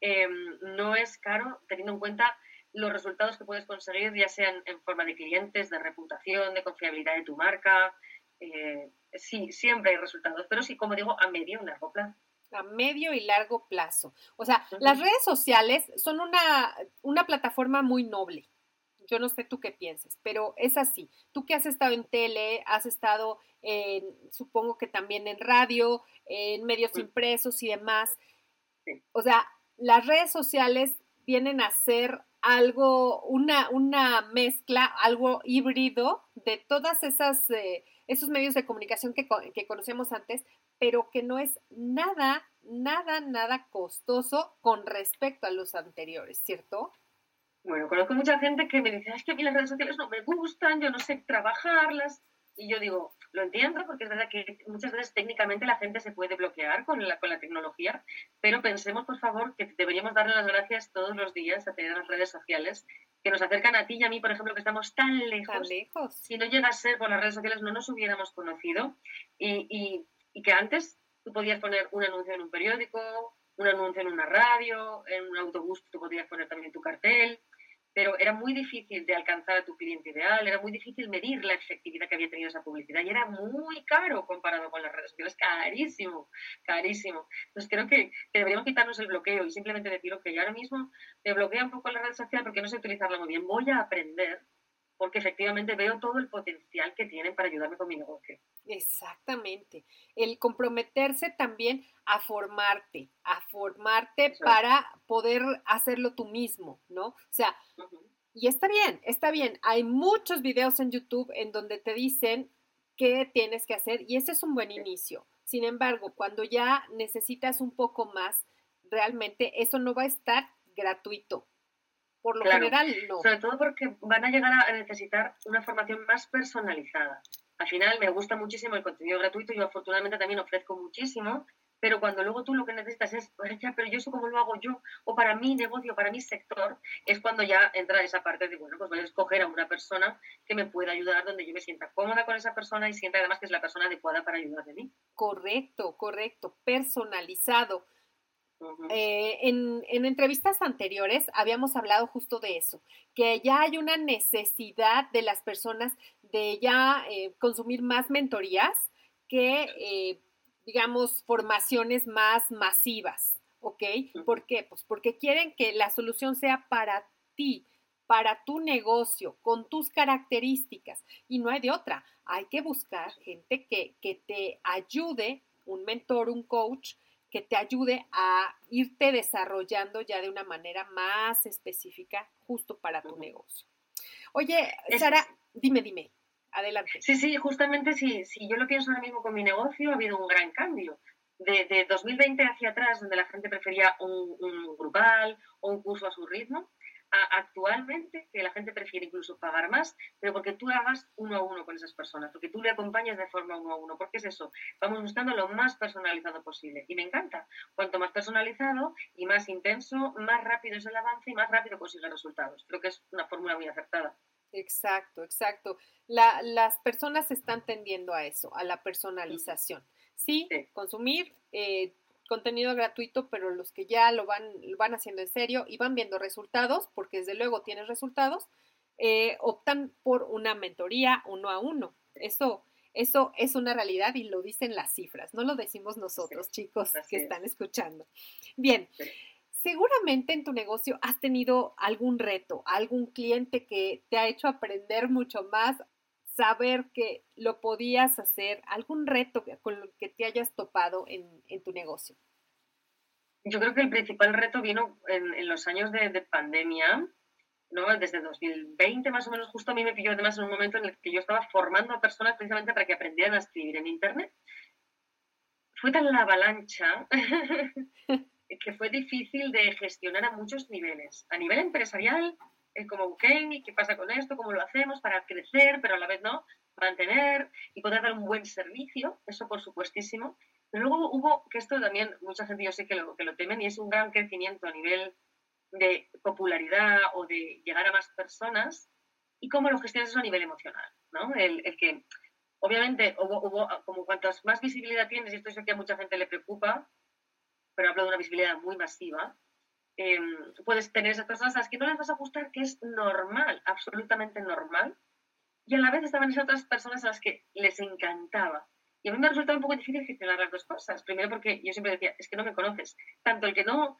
em, no es caro teniendo en cuenta los resultados que puedes conseguir, ya sean en forma de clientes, de reputación, de confiabilidad de tu marca. Eh, sí, siempre hay resultados, pero sí, como digo, a medio y largo plazo. A medio y largo plazo. O sea, las redes sociales son una, una plataforma muy noble. Yo no sé tú qué pienses, pero es así. Tú que has estado en tele, has estado en, supongo que también en radio, en medios impresos y demás. O sea, las redes sociales vienen a ser algo, una, una mezcla, algo híbrido de todas esas, eh, esos medios de comunicación que, que conocemos antes, pero que no es nada, nada, nada costoso con respecto a los anteriores, ¿cierto? Bueno, conozco mucha gente que me dice, es que a mí las redes sociales no me gustan, yo no sé trabajarlas. Y yo digo, lo entiendo porque es verdad que muchas veces técnicamente la gente se puede bloquear con la, con la tecnología, pero pensemos por favor que deberíamos darle las gracias todos los días a tener las redes sociales que nos acercan a ti y a mí, por ejemplo, que estamos tan lejos. Tan lejos. Si no llega a ser por las redes sociales no nos hubiéramos conocido y, y, y que antes tú podías poner un anuncio en un periódico, un anuncio en una radio, en un autobús tú podías poner también tu cartel pero era muy difícil de alcanzar a tu cliente ideal, era muy difícil medir la efectividad que había tenido esa publicidad y era muy caro comparado con las redes sociales, carísimo, carísimo. Entonces creo que deberíamos quitarnos el bloqueo y simplemente decir, ok, ahora mismo me bloquea un poco la red social porque no sé utilizarla muy bien, voy a aprender porque efectivamente veo todo el potencial que tienen para ayudarme con mi negocio. Exactamente. El comprometerse también a formarte, a formarte para poder hacerlo tú mismo, ¿no? O sea, y está bien, está bien. Hay muchos videos en YouTube en donde te dicen qué tienes que hacer y ese es un buen inicio. Sin embargo, cuando ya necesitas un poco más, realmente eso no va a estar gratuito. Por lo general, no. Sobre todo porque van a llegar a necesitar una formación más personalizada. Al final me gusta muchísimo el contenido gratuito, yo afortunadamente también ofrezco muchísimo, pero cuando luego tú lo que necesitas es, ya, pero yo eso cómo lo hago yo, o para mi negocio, para mi sector, es cuando ya entra esa parte de, bueno, pues voy a escoger a una persona que me pueda ayudar, donde yo me sienta cómoda con esa persona y sienta además que es la persona adecuada para ayudar de mí. Correcto, correcto, personalizado. Eh, en, entrevistas anteriores habíamos hablado justo de eso, que ya hay una necesidad de las personas de ya eh, consumir más mentorías que eh, digamos, formaciones más masivas, ¿ok? ¿Por qué? Pues porque quieren que la solución sea para ti, para tu negocio, con tus características. Y no hay de otra. Hay que buscar gente que, te ayude, un mentor, un coach, que te ayude a irte desarrollando ya de una manera más específica justo para tu negocio. Oye, Sara, dime, dime. Adelante. Sí, sí, justamente si, si yo lo pienso ahora mismo con mi negocio, ha habido un gran cambio. De, de 2020 hacia atrás, donde la gente prefería un, un, grupal o un curso a su ritmo, a actualmente que la gente prefiere incluso pagar más, pero porque tú hagas uno a uno con esas personas, porque tú le acompañes de forma uno a uno, porque es eso, vamos buscando lo más personalizado posible. Y me encanta, cuanto más personalizado y más intenso, más rápido es el avance y más rápido consigue resultados. Creo que es una fórmula muy acertada. Exacto, exacto. las personas están tendiendo a eso, a la personalización. Sí, consumir eh, contenido gratuito, pero los que ya lo van, van haciendo en serio y van viendo resultados, porque desde luego tienes resultados, eh, optan por una mentoría uno a uno. Eso, eso es una realidad y lo dicen las cifras, no lo decimos nosotros, chicos que están escuchando. Bien. Seguramente en tu negocio has tenido algún reto, algún cliente que te ha hecho aprender mucho más, saber que lo podías hacer, algún reto con el que te hayas topado en, tu negocio. Yo creo que el principal reto vino en, los años de, pandemia, ¿no? desde 2020 más o menos, justo a mí me pilló además en un momento en el que yo estaba formando a personas precisamente para que aprendieran a escribir en Internet. Fue tan la avalancha *laughs* que fue difícil de gestionar a muchos niveles. A nivel empresarial, es como, ok, ¿qué pasa con esto? ¿Cómo lo hacemos para crecer, pero a la vez no? Mantener y poder dar un buen servicio, eso por supuestísimo. Pero luego hubo, que esto también mucha gente yo sé que lo, que lo temen y es un gran crecimiento a nivel de popularidad o de llegar a más personas y cómo lo gestionas eso a nivel emocional, ¿no? El, el que, obviamente, hubo, hubo, como cuantas más visibilidad tienes, y esto es lo que a mucha gente le preocupa, pero hablo de una visibilidad muy masiva, em, puedes tener esas personas a las que no les vas a gustar, que es normal, absolutamente normal, y a la vez estaban esas otras personas a las que les encantaba. Y a mí me ha resultado un poco difícil gestionar las dos cosas. Primero porque yo siempre decía, es que no me conoces. Tanto el que no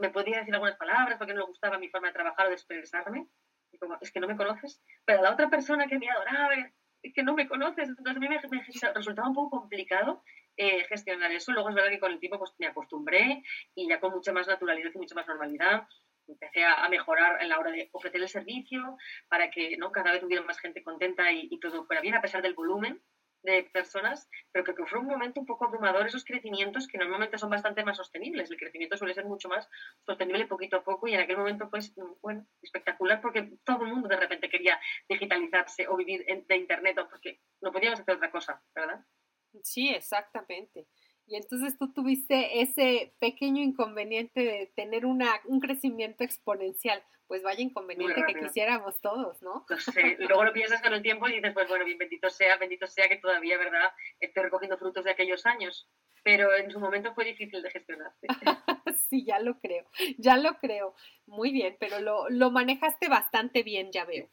me, podía decir algunas palabras porque no le gustaba mi forma de trabajar o de expresarme, y como, es que no me conoces. Pero la otra persona que me adoraba, es que no me conoces. Entonces a mí me, me resultaba un poco complicado eh, gestionar eso. Luego es verdad que con el tiempo pues, me acostumbré y ya con mucha más naturalidad y mucha más normalidad empecé a, mejorar en la hora de ofrecer el servicio para que ¿no? cada vez hubiera más gente contenta y, todo fuera bien, a pesar del volumen de personas, pero que, que fue un momento un poco abrumador esos crecimientos que normalmente son bastante más sostenibles. El crecimiento suele ser mucho más sostenible poquito a poco y en aquel momento pues bueno, espectacular porque todo el mundo de repente quería digitalizarse o vivir de Internet o porque no podíamos hacer otra cosa, ¿verdad? Sí, exactamente. Y entonces tú tuviste ese pequeño inconveniente de tener una, un crecimiento exponencial. Pues vaya inconveniente que quisiéramos todos, ¿no? No sé. Luego lo piensas con el tiempo y dices, pues bueno, bien, bendito sea, bendito sea que todavía, ¿verdad? Estoy recogiendo frutos de aquellos años. Pero en su momento fue difícil de gestionar. sí, *laughs* ya lo creo, ya lo creo. Muy bien, pero lo, lo manejaste bastante bien, ya veo.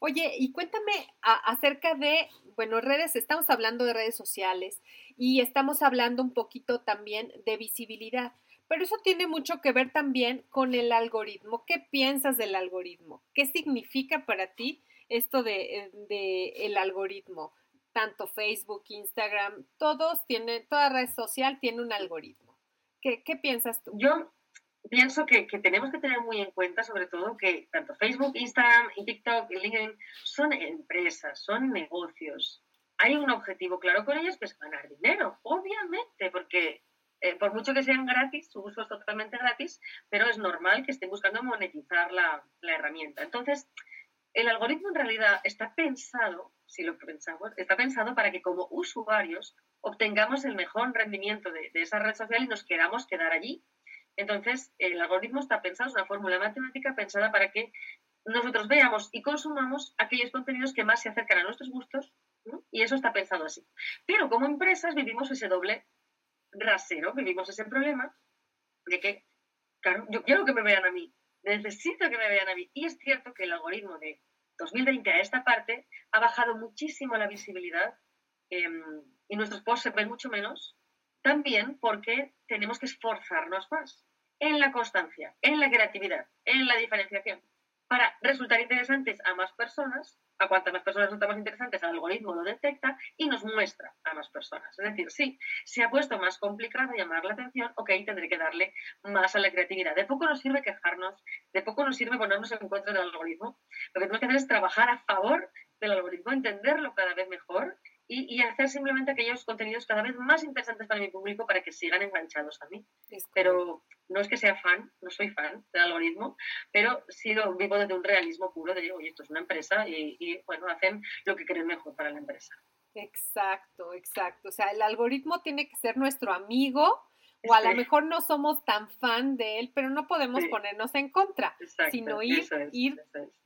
Oye, y cuéntame acerca de, bueno, redes, estamos hablando de redes sociales y estamos hablando un poquito también de visibilidad, pero eso tiene mucho que ver también con el algoritmo. ¿Qué piensas del algoritmo? ¿Qué significa para ti esto de, de el algoritmo? Tanto Facebook, Instagram, todos tienen, toda red social tiene un algoritmo. ¿Qué, qué piensas tú? Yo pienso que, tenemos que tener muy en cuenta, sobre todo, que tanto Facebook, Instagram y TikTok y LinkedIn son empresas, son negocios. Hay un objetivo claro con ellos que es ganar dinero, obviamente, porque eh, por mucho que sean gratis, su uso es totalmente gratis, pero es normal que estén buscando monetizar la, la herramienta. Entonces, el algoritmo en realidad está pensado, si lo pensamos, está pensado para que como usuarios obtengamos el mejor rendimiento de, esa red social y nos queramos quedar allí. Entonces, el algoritmo está pensado, es una fórmula matemática pensada para que nosotros veamos y consumamos aquellos contenidos que más se acercan a nuestros gustos, y eso está pensado así. Pero como empresas vivimos ese doble rasero, vivimos ese problema de que, claro, yo quiero que me vean a mí, necesito que me vean a mí. Y es cierto que el algoritmo de 2020 a esta parte ha bajado muchísimo la visibilidad em, y nuestros posts se ven mucho menos, también porque tenemos que esforzarnos más en la constancia, en la creatividad, en la diferenciación, para resultar interesantes a más personas a cuantas más personas resultamos interesantes, el algoritmo lo detecta y nos muestra a más personas. Es decir, sí, se ha puesto más complicado llamar la atención, ok, tendré que darle más a la creatividad. De poco nos sirve quejarnos, de poco nos sirve ponernos en contra del algoritmo. Lo que tenemos que hacer es trabajar a favor del algoritmo, entenderlo cada vez mejor y, hacer simplemente aquellos contenidos cada vez más interesantes para mi público para que sigan enganchados a mí. Pero no es que sea fan, no soy fan del algoritmo, pero sí lo vivo desde un realismo puro de, oye, esto es una empresa y, bueno, hacen lo que creen mejor para la empresa. Exacto, exacto. O sea, el algoritmo tiene que ser nuestro amigo, o a lo mejor no somos tan fan de él, pero no podemos ponernos en contra, sino ir, ir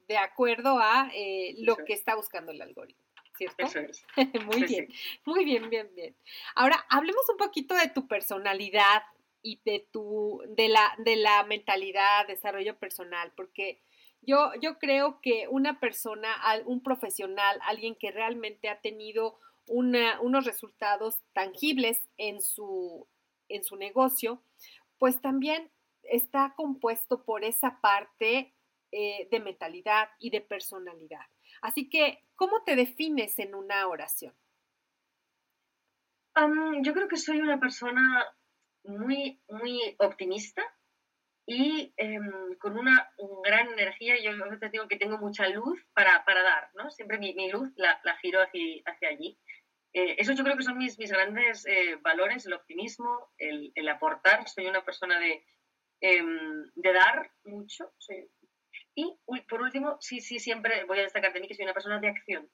de acuerdo a eh, lo que está buscando el algoritmo. ¿Cierto? Eso es. *laughs* muy bien, muy bien, bien, bien. Ahora, hablemos un poquito de tu personalidad y de tu, de la, de la mentalidad, desarrollo personal, porque yo, yo creo que una persona, un profesional, alguien que realmente ha tenido unos resultados tangibles en su, en su negocio, pues también está compuesto por esa parte eh, de mentalidad y de personalidad. Así que, ¿cómo te defines en una oración? yo creo que soy una persona muy, muy optimista y em, con una gran energía. Yo a veces digo que tengo mucha luz para, dar, ¿no? Siempre mi, luz la, giro hacia, hacia allí. Eh, eso yo creo que son mis, mis grandes eh, valores, el optimismo, el, aportar. Soy una persona de, em, de dar mucho, soy y por último, sí, sí, siempre voy a destacar de mí que soy una persona de acción.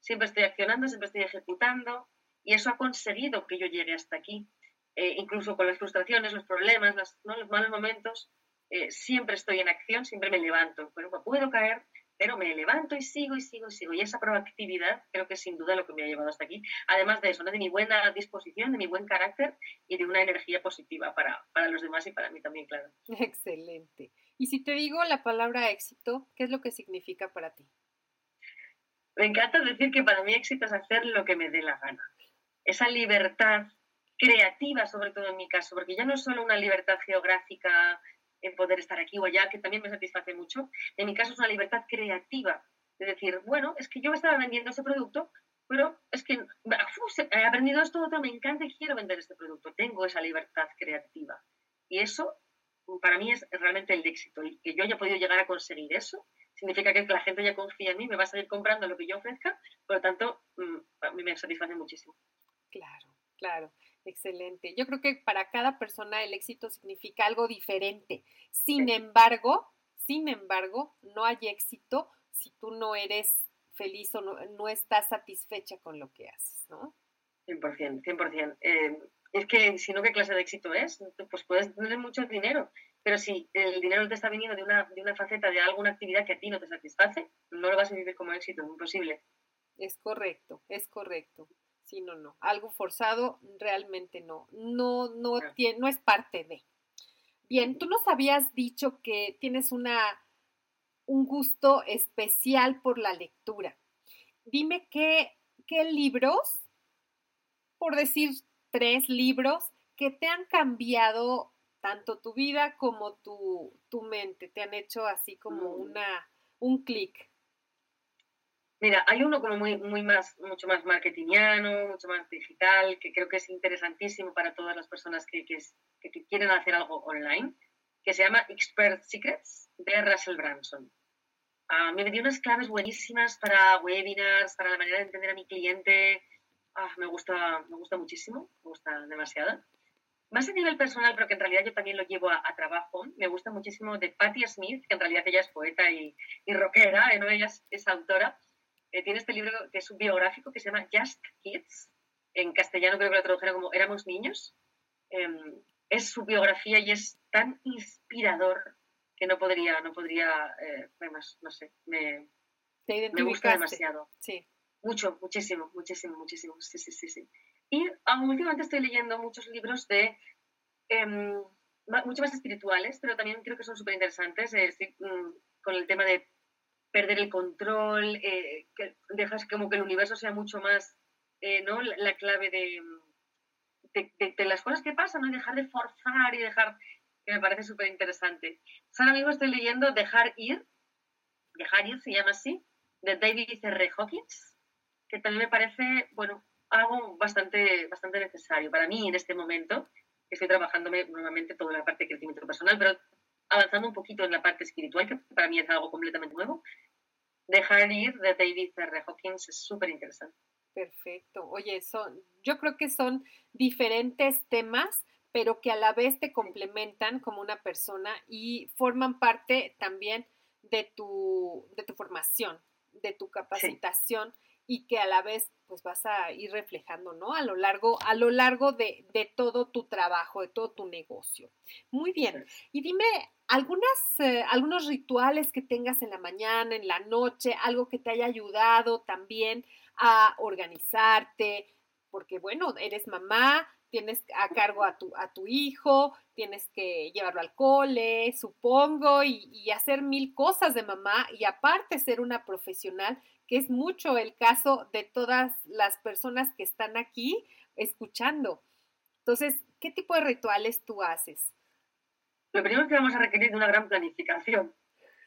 Siempre estoy accionando, siempre estoy ejecutando y eso ha conseguido que yo llegue hasta aquí. Eh, incluso con las frustraciones, los problemas, los malos momentos, eh, siempre estoy en acción, siempre me levanto. Bueno, puedo caer, pero me levanto y sigo y sigo y sigo. Y esa proactividad creo que es sin duda lo que me ha llevado hasta aquí. Además de eso, de mi buena disposición, de mi buen carácter y de una energía positiva para, para los demás y para mí también, claro. *laughs* Excelente. Y si te digo la palabra éxito, ¿qué es lo que significa para ti? Me encanta decir que para mí éxito es hacer lo que me dé la gana. Esa libertad creativa, sobre todo en mi caso, porque ya no es solo una libertad geográfica en poder estar aquí o allá, que también me satisface mucho, en mi caso es una libertad creativa, de decir, bueno, es que yo me estaba vendiendo ese producto, pero es que he aprendido esto otro, me encanta y quiero vender este producto, tengo esa libertad creativa. Y eso para mí es realmente el éxito. Que yo haya podido llegar a conseguir eso significa que la gente ya confía en mí, me va a seguir comprando lo que yo ofrezca, por lo tanto, mm, a mí me satisface muchísimo. Claro, claro, excelente. Yo creo que para cada persona el éxito significa algo diferente. Sin embargo, sin embargo, no hay éxito si tú no eres feliz o no, estás satisfecha con lo que haces, ¿no? 100%, 100% es que si no, ¿qué clase de éxito es? Pues puedes tener mucho dinero, pero si el dinero te está viniendo de una, de una faceta de alguna actividad que a ti no te satisface, no lo vas a vivir como éxito, es imposible. Es correcto, es correcto. Sí, no, no. Algo forzado realmente no. No, no, Tiene, no es parte de. Bien, tú nos habías dicho que tienes una, un gusto especial por la lectura. Dime qué, qué libros, por decir tres libros que te han cambiado tanto tu vida como tu, mente, te han hecho así como mm. una, un clic. Mira, hay uno como muy, muy más, mucho más marketingiano, mucho más digital, que creo que es interesantísimo para todas las personas que, que, que quieren hacer algo online, que se llama Expert Secrets de Russell Branson. Ah, me dio unas claves buenísimas para webinars, para la manera de entender a mi cliente, Ah, me, gusta, me gusta muchísimo, me gusta demasiado. más a nivel personal, pero que en realidad yo también lo llevo a, trabajo, me gusta muchísimo de Patti Smith, que en realidad ella es poeta y, y rockera, ¿eh? ¿no? ella es, autora. Eh, tiene este libro que es un biográfico que se llama Just Kids. En castellano creo que lo tradujeron como Éramos niños. Em, es su biografía y es tan inspirador que no podría, no podría, eh, además, no sé, me, me gusta demasiado. Sí. Mucho, muchísimo, muchísimo, muchísimo. Sí, sí, sí, sí. Y últimamente estoy leyendo muchos libros de em, mucho más espirituales, pero también creo que son súper interesantes. Eh, mm, con el tema de perder el control, eh, que dejas como que el universo sea mucho más, eh, ¿no? La, clave de, las cosas que pasan, ¿no? dejar de forzar y dejar, que me parece súper interesante. ahora mismo estoy leyendo Dejar ir, Dejar ir se llama así, de David R. Hawkins, que también me parece, bueno, algo bastante, bastante necesario para mí en este momento. Estoy trabajando normalmente toda la parte de crecimiento personal, pero avanzando un poquito en la parte espiritual, que para mí es algo completamente nuevo. Dejar ir de David R. Hawkins es súper interesante. Perfecto. Oye, son, yo creo que son diferentes temas, pero que a la vez te complementan como una persona y forman parte también de tu, de tu formación, de tu capacitación y que a la vez pues vas a ir reflejando, ¿no? A lo largo, a lo largo de, todo tu trabajo, de todo tu negocio. Muy bien. Y dime, algunas, eh, algunos rituales que tengas en la mañana, en la noche, algo que te haya ayudado también a organizarte, porque bueno, eres mamá, tienes a cargo a tu, a tu hijo, tienes que llevarlo al cole, supongo, y, y hacer mil cosas de mamá, y aparte ser una profesional que es mucho el caso de todas las personas que están aquí escuchando. Entonces, ¿qué tipo de rituales tú haces? Lo primero que vamos a requerir de una gran planificación,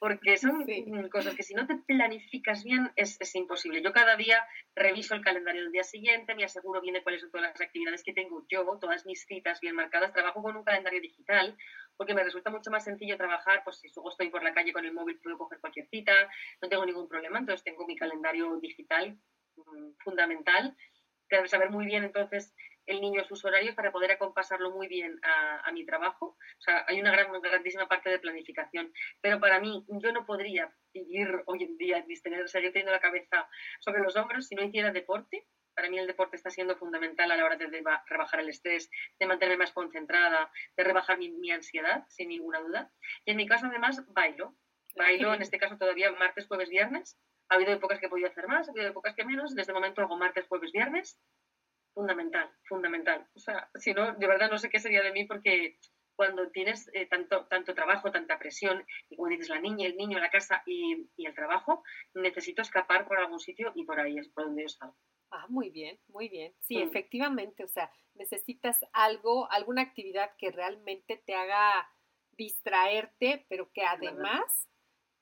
porque son cosas que si no te planificas bien es, es, imposible. Yo cada día reviso el calendario del día siguiente, me aseguro bien de cuáles son todas las actividades que tengo yo, todas mis citas bien marcadas, trabajo con un calendario digital porque me resulta mucho más sencillo trabajar, pues si luego estoy por la calle con el móvil puedo coger cualquier cita, no tengo ningún problema, entonces tengo mi calendario digital mm, fundamental, saber muy bien entonces el niño sus horarios para poder acompasarlo muy bien a, mi trabajo. O sea, hay una gran, grandísima parte de planificación. Pero para mí, yo no podría vivir hoy en día, tener, seguir teniendo la cabeza sobre los hombros si no hiciera deporte para mí el deporte está siendo fundamental a la hora de, rebajar el estrés, de mantenerme más concentrada, de rebajar mi, ansiedad, sin ninguna duda. Y en mi caso, además, bailo. Bailo, en este caso, todavía martes, jueves, viernes. Ha habido épocas que he podido hacer más, ha habido épocas que menos. Desde el momento hago martes, jueves, viernes. Fundamental, fundamental. O sea, si no, de verdad no sé qué sería de mí porque cuando tienes eh, tanto, tanto trabajo, tanta presión, y como dices, la niña, el niño, la casa y, y, el trabajo, necesito escapar por algún sitio y por ahí es por donde yo salgo. Ah, muy bien, muy bien. Sí, mm. efectivamente, o sea, necesitas algo, alguna actividad que realmente te haga distraerte, pero que además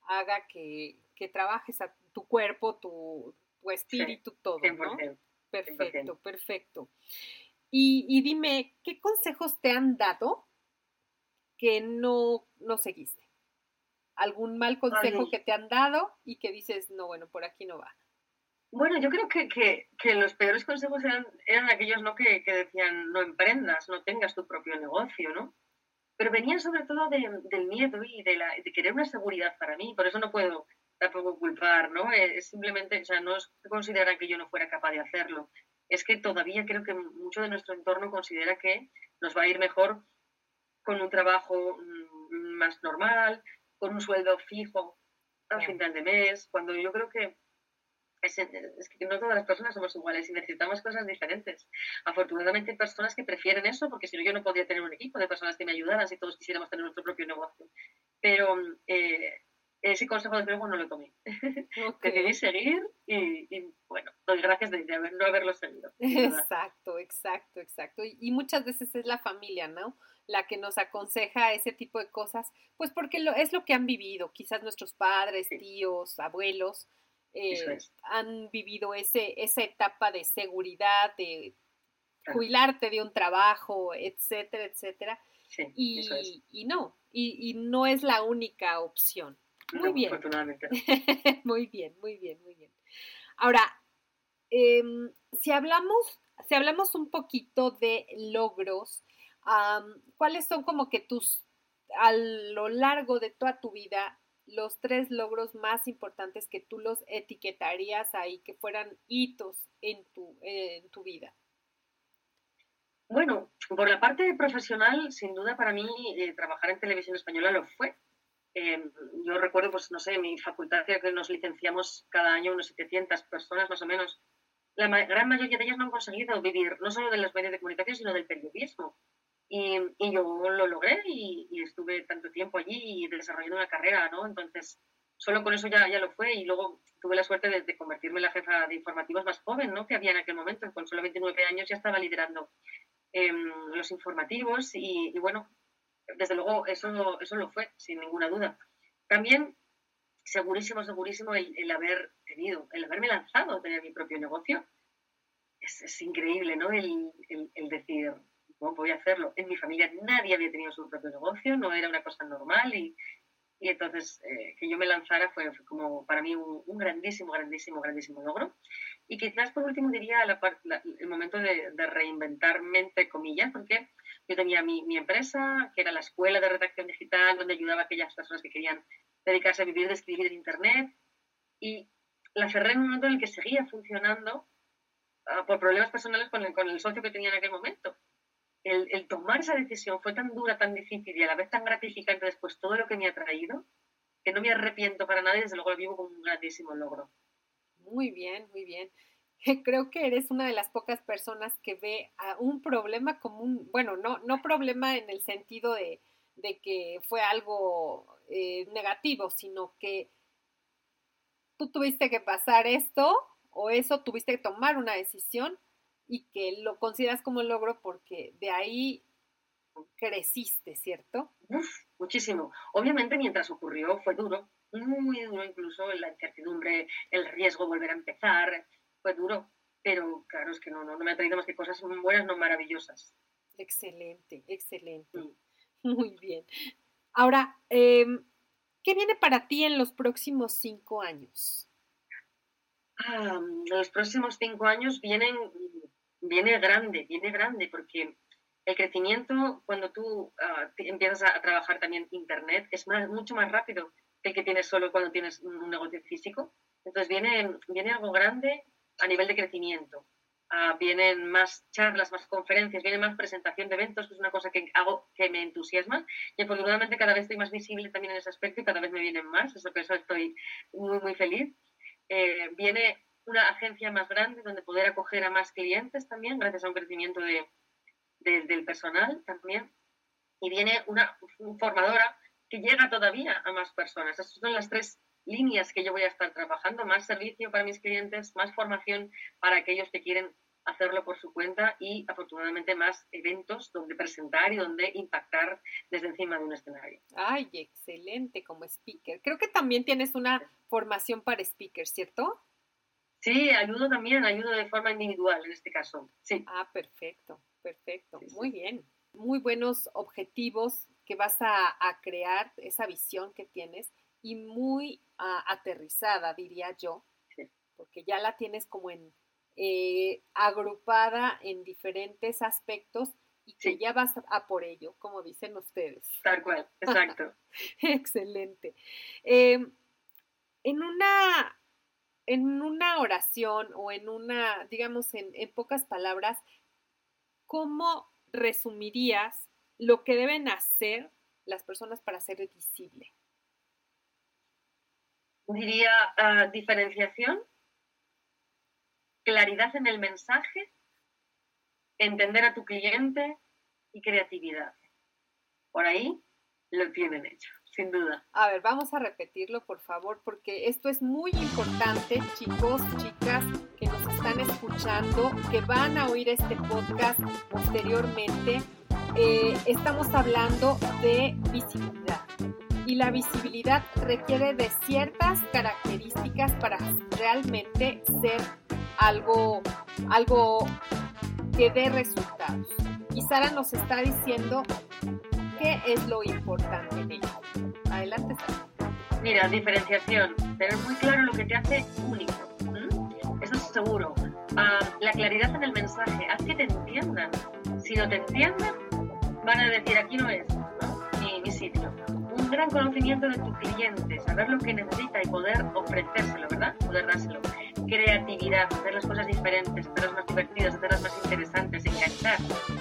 haga que, trabajes a tu cuerpo, tu, espíritu, todo, ¿no? Perfecto, perfecto. Y, y, dime, ¿qué consejos te han dado que no, no seguiste? ¿Algún mal consejo que te han dado y que dices, no, bueno, por aquí no va? Bueno, yo creo que, que, los peores consejos eran, eran aquellos ¿no? que, decían no emprendas, no tengas tu propio negocio, ¿no? Pero venían sobre todo del miedo y de, la, de querer una seguridad para mí, por eso no puedo tampoco culpar, ¿no? Eh, es simplemente, o sea, no es considerar que yo no fuera capaz de hacerlo, es que todavía creo que mucho de nuestro entorno considera que nos va a ir mejor con un trabajo mm, más normal, con un sueldo fijo al final de mes, cuando yo creo que es, que no todas las personas somos iguales y necesitamos cosas diferentes. Afortunadamente hay personas que prefieren eso, porque si no yo no podría tener un equipo de personas que me ayudaran si todos quisiéramos tener nuestro propio negocio. Pero eh, ese consejo de luego no lo tomé. *laughs* Okay. seguir y, bueno, doy gracias de, no haberlo seguido. *laughs* Exacto, exacto, exacto. Y, muchas veces es la familia, ¿no? La que nos aconseja ese tipo de cosas, pues porque lo, es lo que han vivido, quizás nuestros padres, tíos, abuelos, eh, han vivido ese, esa etapa de seguridad, de jubilarte de un trabajo, etcétera, etcétera. y, y, no, y, no es la única opción. Muy bien. *laughs* muy bien, muy bien, muy bien. Ahora, em, si hablamos, si hablamos un poquito de logros, ¿cuáles son como que tus, a lo largo de toda tu vida, los tres logros más importantes que tú los etiquetarías ahí, que fueran hitos en tu, en tu vida? Bueno, por la parte profesional, sin duda para mí eh, trabajar en televisión española lo fue. Em, yo recuerdo, pues no sé, mi facultad que nos licenciamos cada año unos 700 personas más o menos. La gran mayoría de ellas no han conseguido vivir no solo de los medios de comunicación, sino del periodismo. Y, y yo lo logré y, y, estuve tanto tiempo allí desarrollando una carrera, ¿no? Entonces, solo con eso ya, ya lo fue y luego tuve la suerte de, convertirme en la jefa de informativos más joven, ¿no? Que había en aquel momento, con solo 29 años ya estaba liderando eh, los informativos y, y, bueno, desde luego eso, eso lo fue, sin ninguna duda. También, segurísimo, segurísimo el, haber tenido, el haberme lanzado a tener mi propio negocio. Es, increíble, ¿no? El, el, el decir, ¿cómo voy a hacerlo? En mi familia nadie había tenido su propio negocio, no era una cosa normal y, y entonces eh, que yo me lanzara fue, como para mí un, un, grandísimo, grandísimo, grandísimo logro. Y quizás por último diría la, el momento de, de reinventarme, entre comillas, porque yo tenía mi, mi, empresa, que era la escuela de redacción digital, donde ayudaba a aquellas personas que querían dedicarse a vivir de escribir en Internet. Y la cerré en un momento en el que seguía funcionando uh, por problemas personales con el, con el socio que tenía en aquel momento el, el, tomar esa decisión fue tan dura, tan difícil y a la vez tan gratificante después todo lo que me ha traído, que no me arrepiento para nada y desde luego lo vivo como un grandísimo logro. Muy bien, muy bien. *laughs* Creo que eres una de las pocas personas que ve a un problema como un, bueno, no, no problema en el sentido de, de que fue algo eh, negativo, sino que tú tuviste que pasar esto o eso, tuviste que tomar una decisión y que lo consideras como logro porque de ahí creciste, ¿cierto? Uf, muchísimo. Obviamente mientras ocurrió fue duro, muy duro incluso la incertidumbre, el riesgo de volver a empezar, fue duro, pero claro, es que no, no, no me ha traído más que cosas buenas, no maravillosas. Excelente, excelente. *laughs* Muy bien. Ahora, eh, ¿qué viene para ti en los próximos cinco años? Ah, los próximos cinco años vienen viene grande, viene grande, porque el crecimiento, cuando tú uh, empiezas a, a, trabajar también Internet, es más, mucho más rápido que el que tienes solo cuando tienes un negocio físico. Entonces viene, viene algo grande a nivel de crecimiento. Uh, vienen más charlas, más conferencias, viene más presentación de eventos, que es una cosa que hago que me entusiasma. Y afortunadamente cada vez estoy más visible también en ese aspecto y cada vez me vienen más, eso que eso estoy muy, muy feliz. Eh, viene una agencia más grande donde poder acoger a más clientes también, gracias a un crecimiento de, de, del personal también. Y viene una, formadora que llega todavía a más personas. Esas son las tres líneas que yo voy a estar trabajando, más servicio para mis clientes, más formación para aquellos que quieren hacerlo por su cuenta y afortunadamente más eventos donde presentar y donde impactar desde encima de un escenario. Ay, excelente como speaker. Creo que también tienes una formación para speaker, ¿cierto? Sí, ayudo también, ayudo de forma individual en este caso. Sí. Ah, perfecto, perfecto. Sí, sí. Muy bien. Muy buenos objetivos que vas a, a, crear, esa visión que tienes y muy uh, aterrizada, diría yo, sí. porque ya la tienes como en eh, agrupada en diferentes aspectos y que ya vas a por ello, como dicen ustedes. Tal cual, *laughs* exacto. Excelente. Eh, en una en una oración o en una, digamos, en, en pocas palabras, ¿cómo resumirías lo que deben hacer las personas para ser visible? Diría uh, diferenciación, claridad en el mensaje, entender a tu cliente y creatividad. Por ahí lo tienen hecho sin duda. A ver, vamos a repetirlo, por favor, porque esto es muy importante, chicos, chicas que nos están escuchando, que van a oír este podcast posteriormente. Eh, estamos hablando de visibilidad. Y la visibilidad requiere de ciertas características para realmente ser algo, algo que dé resultados. Y Sara nos está diciendo qué es lo importante. Adelante, Mira, diferenciación. Tener muy claro lo que te hace único. ¿Mm? Eso es seguro. Uh, la claridad en el mensaje. Haz que te entiendan. Si no te entienden, van a decir aquí no es mi, sitio. Gran conocimiento de tu cliente, saber lo que necesita y poder ofrecérselo, ¿verdad? Poder dárselo. Creatividad, hacer las cosas diferentes, hacerlas más divertidas, hacerlas más interesantes, enganchar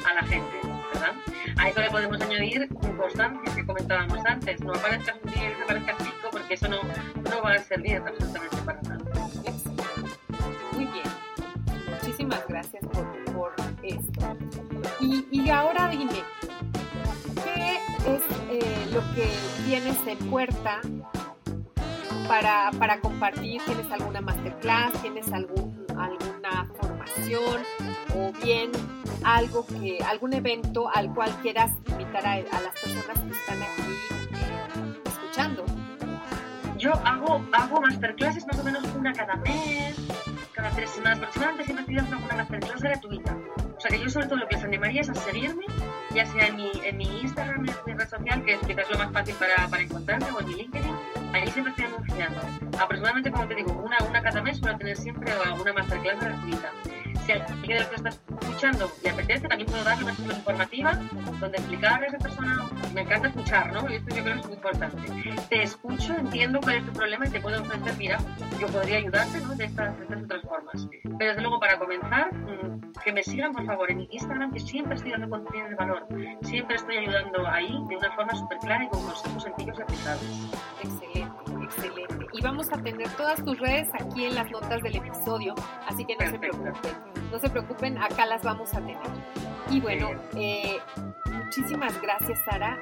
a la gente, ¿verdad? A eso le podemos añadir constancia que comentábamos antes. No aparezcas un día y desaparezcas cinco porque eso no, no va a servir absolutamente para nada. Muy bien. Muchísimas gracias por, por esto. Y, y ahora dime, ¿qué es eh, lo que tienes en puerta para, para, compartir? ¿Tienes alguna masterclass? ¿Tienes algún, alguna formación? ¿O bien algo que, algún evento al cual quieras invitar a, las personas que están aquí eh, escuchando? Yo hago, hago masterclasses más o menos una cada mes, cada tres semanas aproximadamente, siempre estoy dando una masterclass gratuita. O sea que yo sobre todo lo que les animaría es a seguirme, ya sea en mi, en mi Instagram, en mi red social, que es quizás lo más fácil para, para encontrarme, o en mi LinkedIn, ahí siempre estoy anunciando. Aproximadamente, como te digo, una, una cada mes para tener siempre alguna masterclass gratuita si alguien de que está escuchando le apetece, también puedo darle una sesión donde explicarle a esa persona, me encanta escuchar, ¿no? Y esto yo creo que es muy importante. Te escucho, entiendo cuál es tu problema y te puedo ofrecer, mira, yo podría ayudarte, ¿no? De estas, de estas otras formas. Pero desde luego, para comenzar, mm, que me sigan, por favor, en Instagram, que siempre estoy dando contenido de valor. Siempre estoy ayudando ahí de una forma súper clara y con consejos sencillos y aplicables. Excelente, excelente. Y vamos a tener todas tus redes aquí en las notas del episodio, así que no se preocupen no se preocupen, acá las vamos a tener. Y bueno, eh, muchísimas gracias Sara,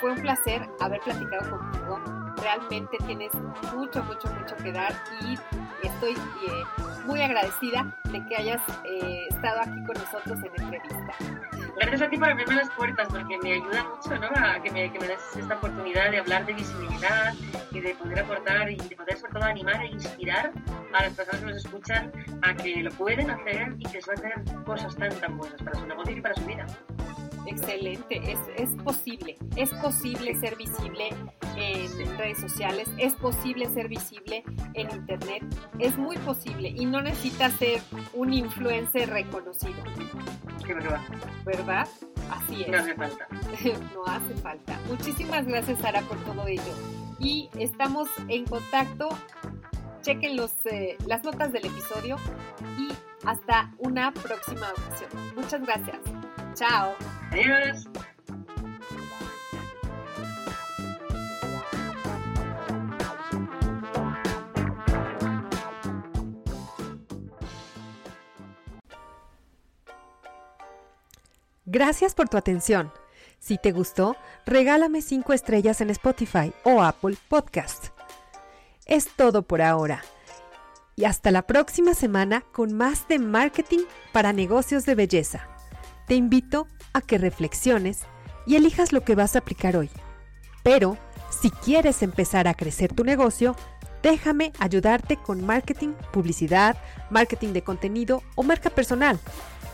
fue un placer haber platicado contigo, realmente tienes mucho, mucho, mucho que dar y estoy eh, muy agradecida de que hayas eh, estado aquí con nosotros en entrevista. Gracias a ti por abrirme las puertas, porque me ayuda mucho ¿no? a que me, que me des esta oportunidad de hablar de visibilidad y de poder aportar y de poder sobre todo animar e inspirar a las personas que nos escuchan a que lo pueden hacer y que suelen hacer cosas tan tan buenas para su negocio y para su vida. Excelente, es, es posible, es posible ser visible en redes sociales, es posible ser visible en internet, es muy posible y no necesitas ser un influencer reconocido. verdad. ¿Verdad? Así es. No hace falta. *laughs* no hace falta. Muchísimas gracias Sara por todo ello. Y estamos en contacto. Chequen los, eh, las notas del episodio y hasta una próxima ocasión. Muchas gracias. Chao. Adiós. Gracias por tu atención. Si te gustó, regálame 5 estrellas en Spotify o Apple Podcast. Es todo por ahora. Y hasta la próxima semana con más de marketing para negocios de belleza te invito a que reflexiones y elijas lo que vas a aplicar hoy. Pero, si quieres empezar a crecer tu negocio, déjame ayudarte con marketing, publicidad, marketing de contenido o marca personal.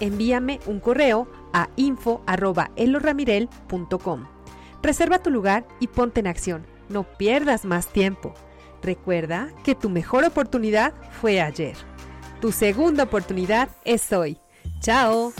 Envíame un correo a info.eloramirel.com. Reserva tu lugar y ponte en acción. No pierdas más tiempo. Recuerda que tu mejor oportunidad fue ayer. Tu segunda oportunidad es hoy. ¡Chao!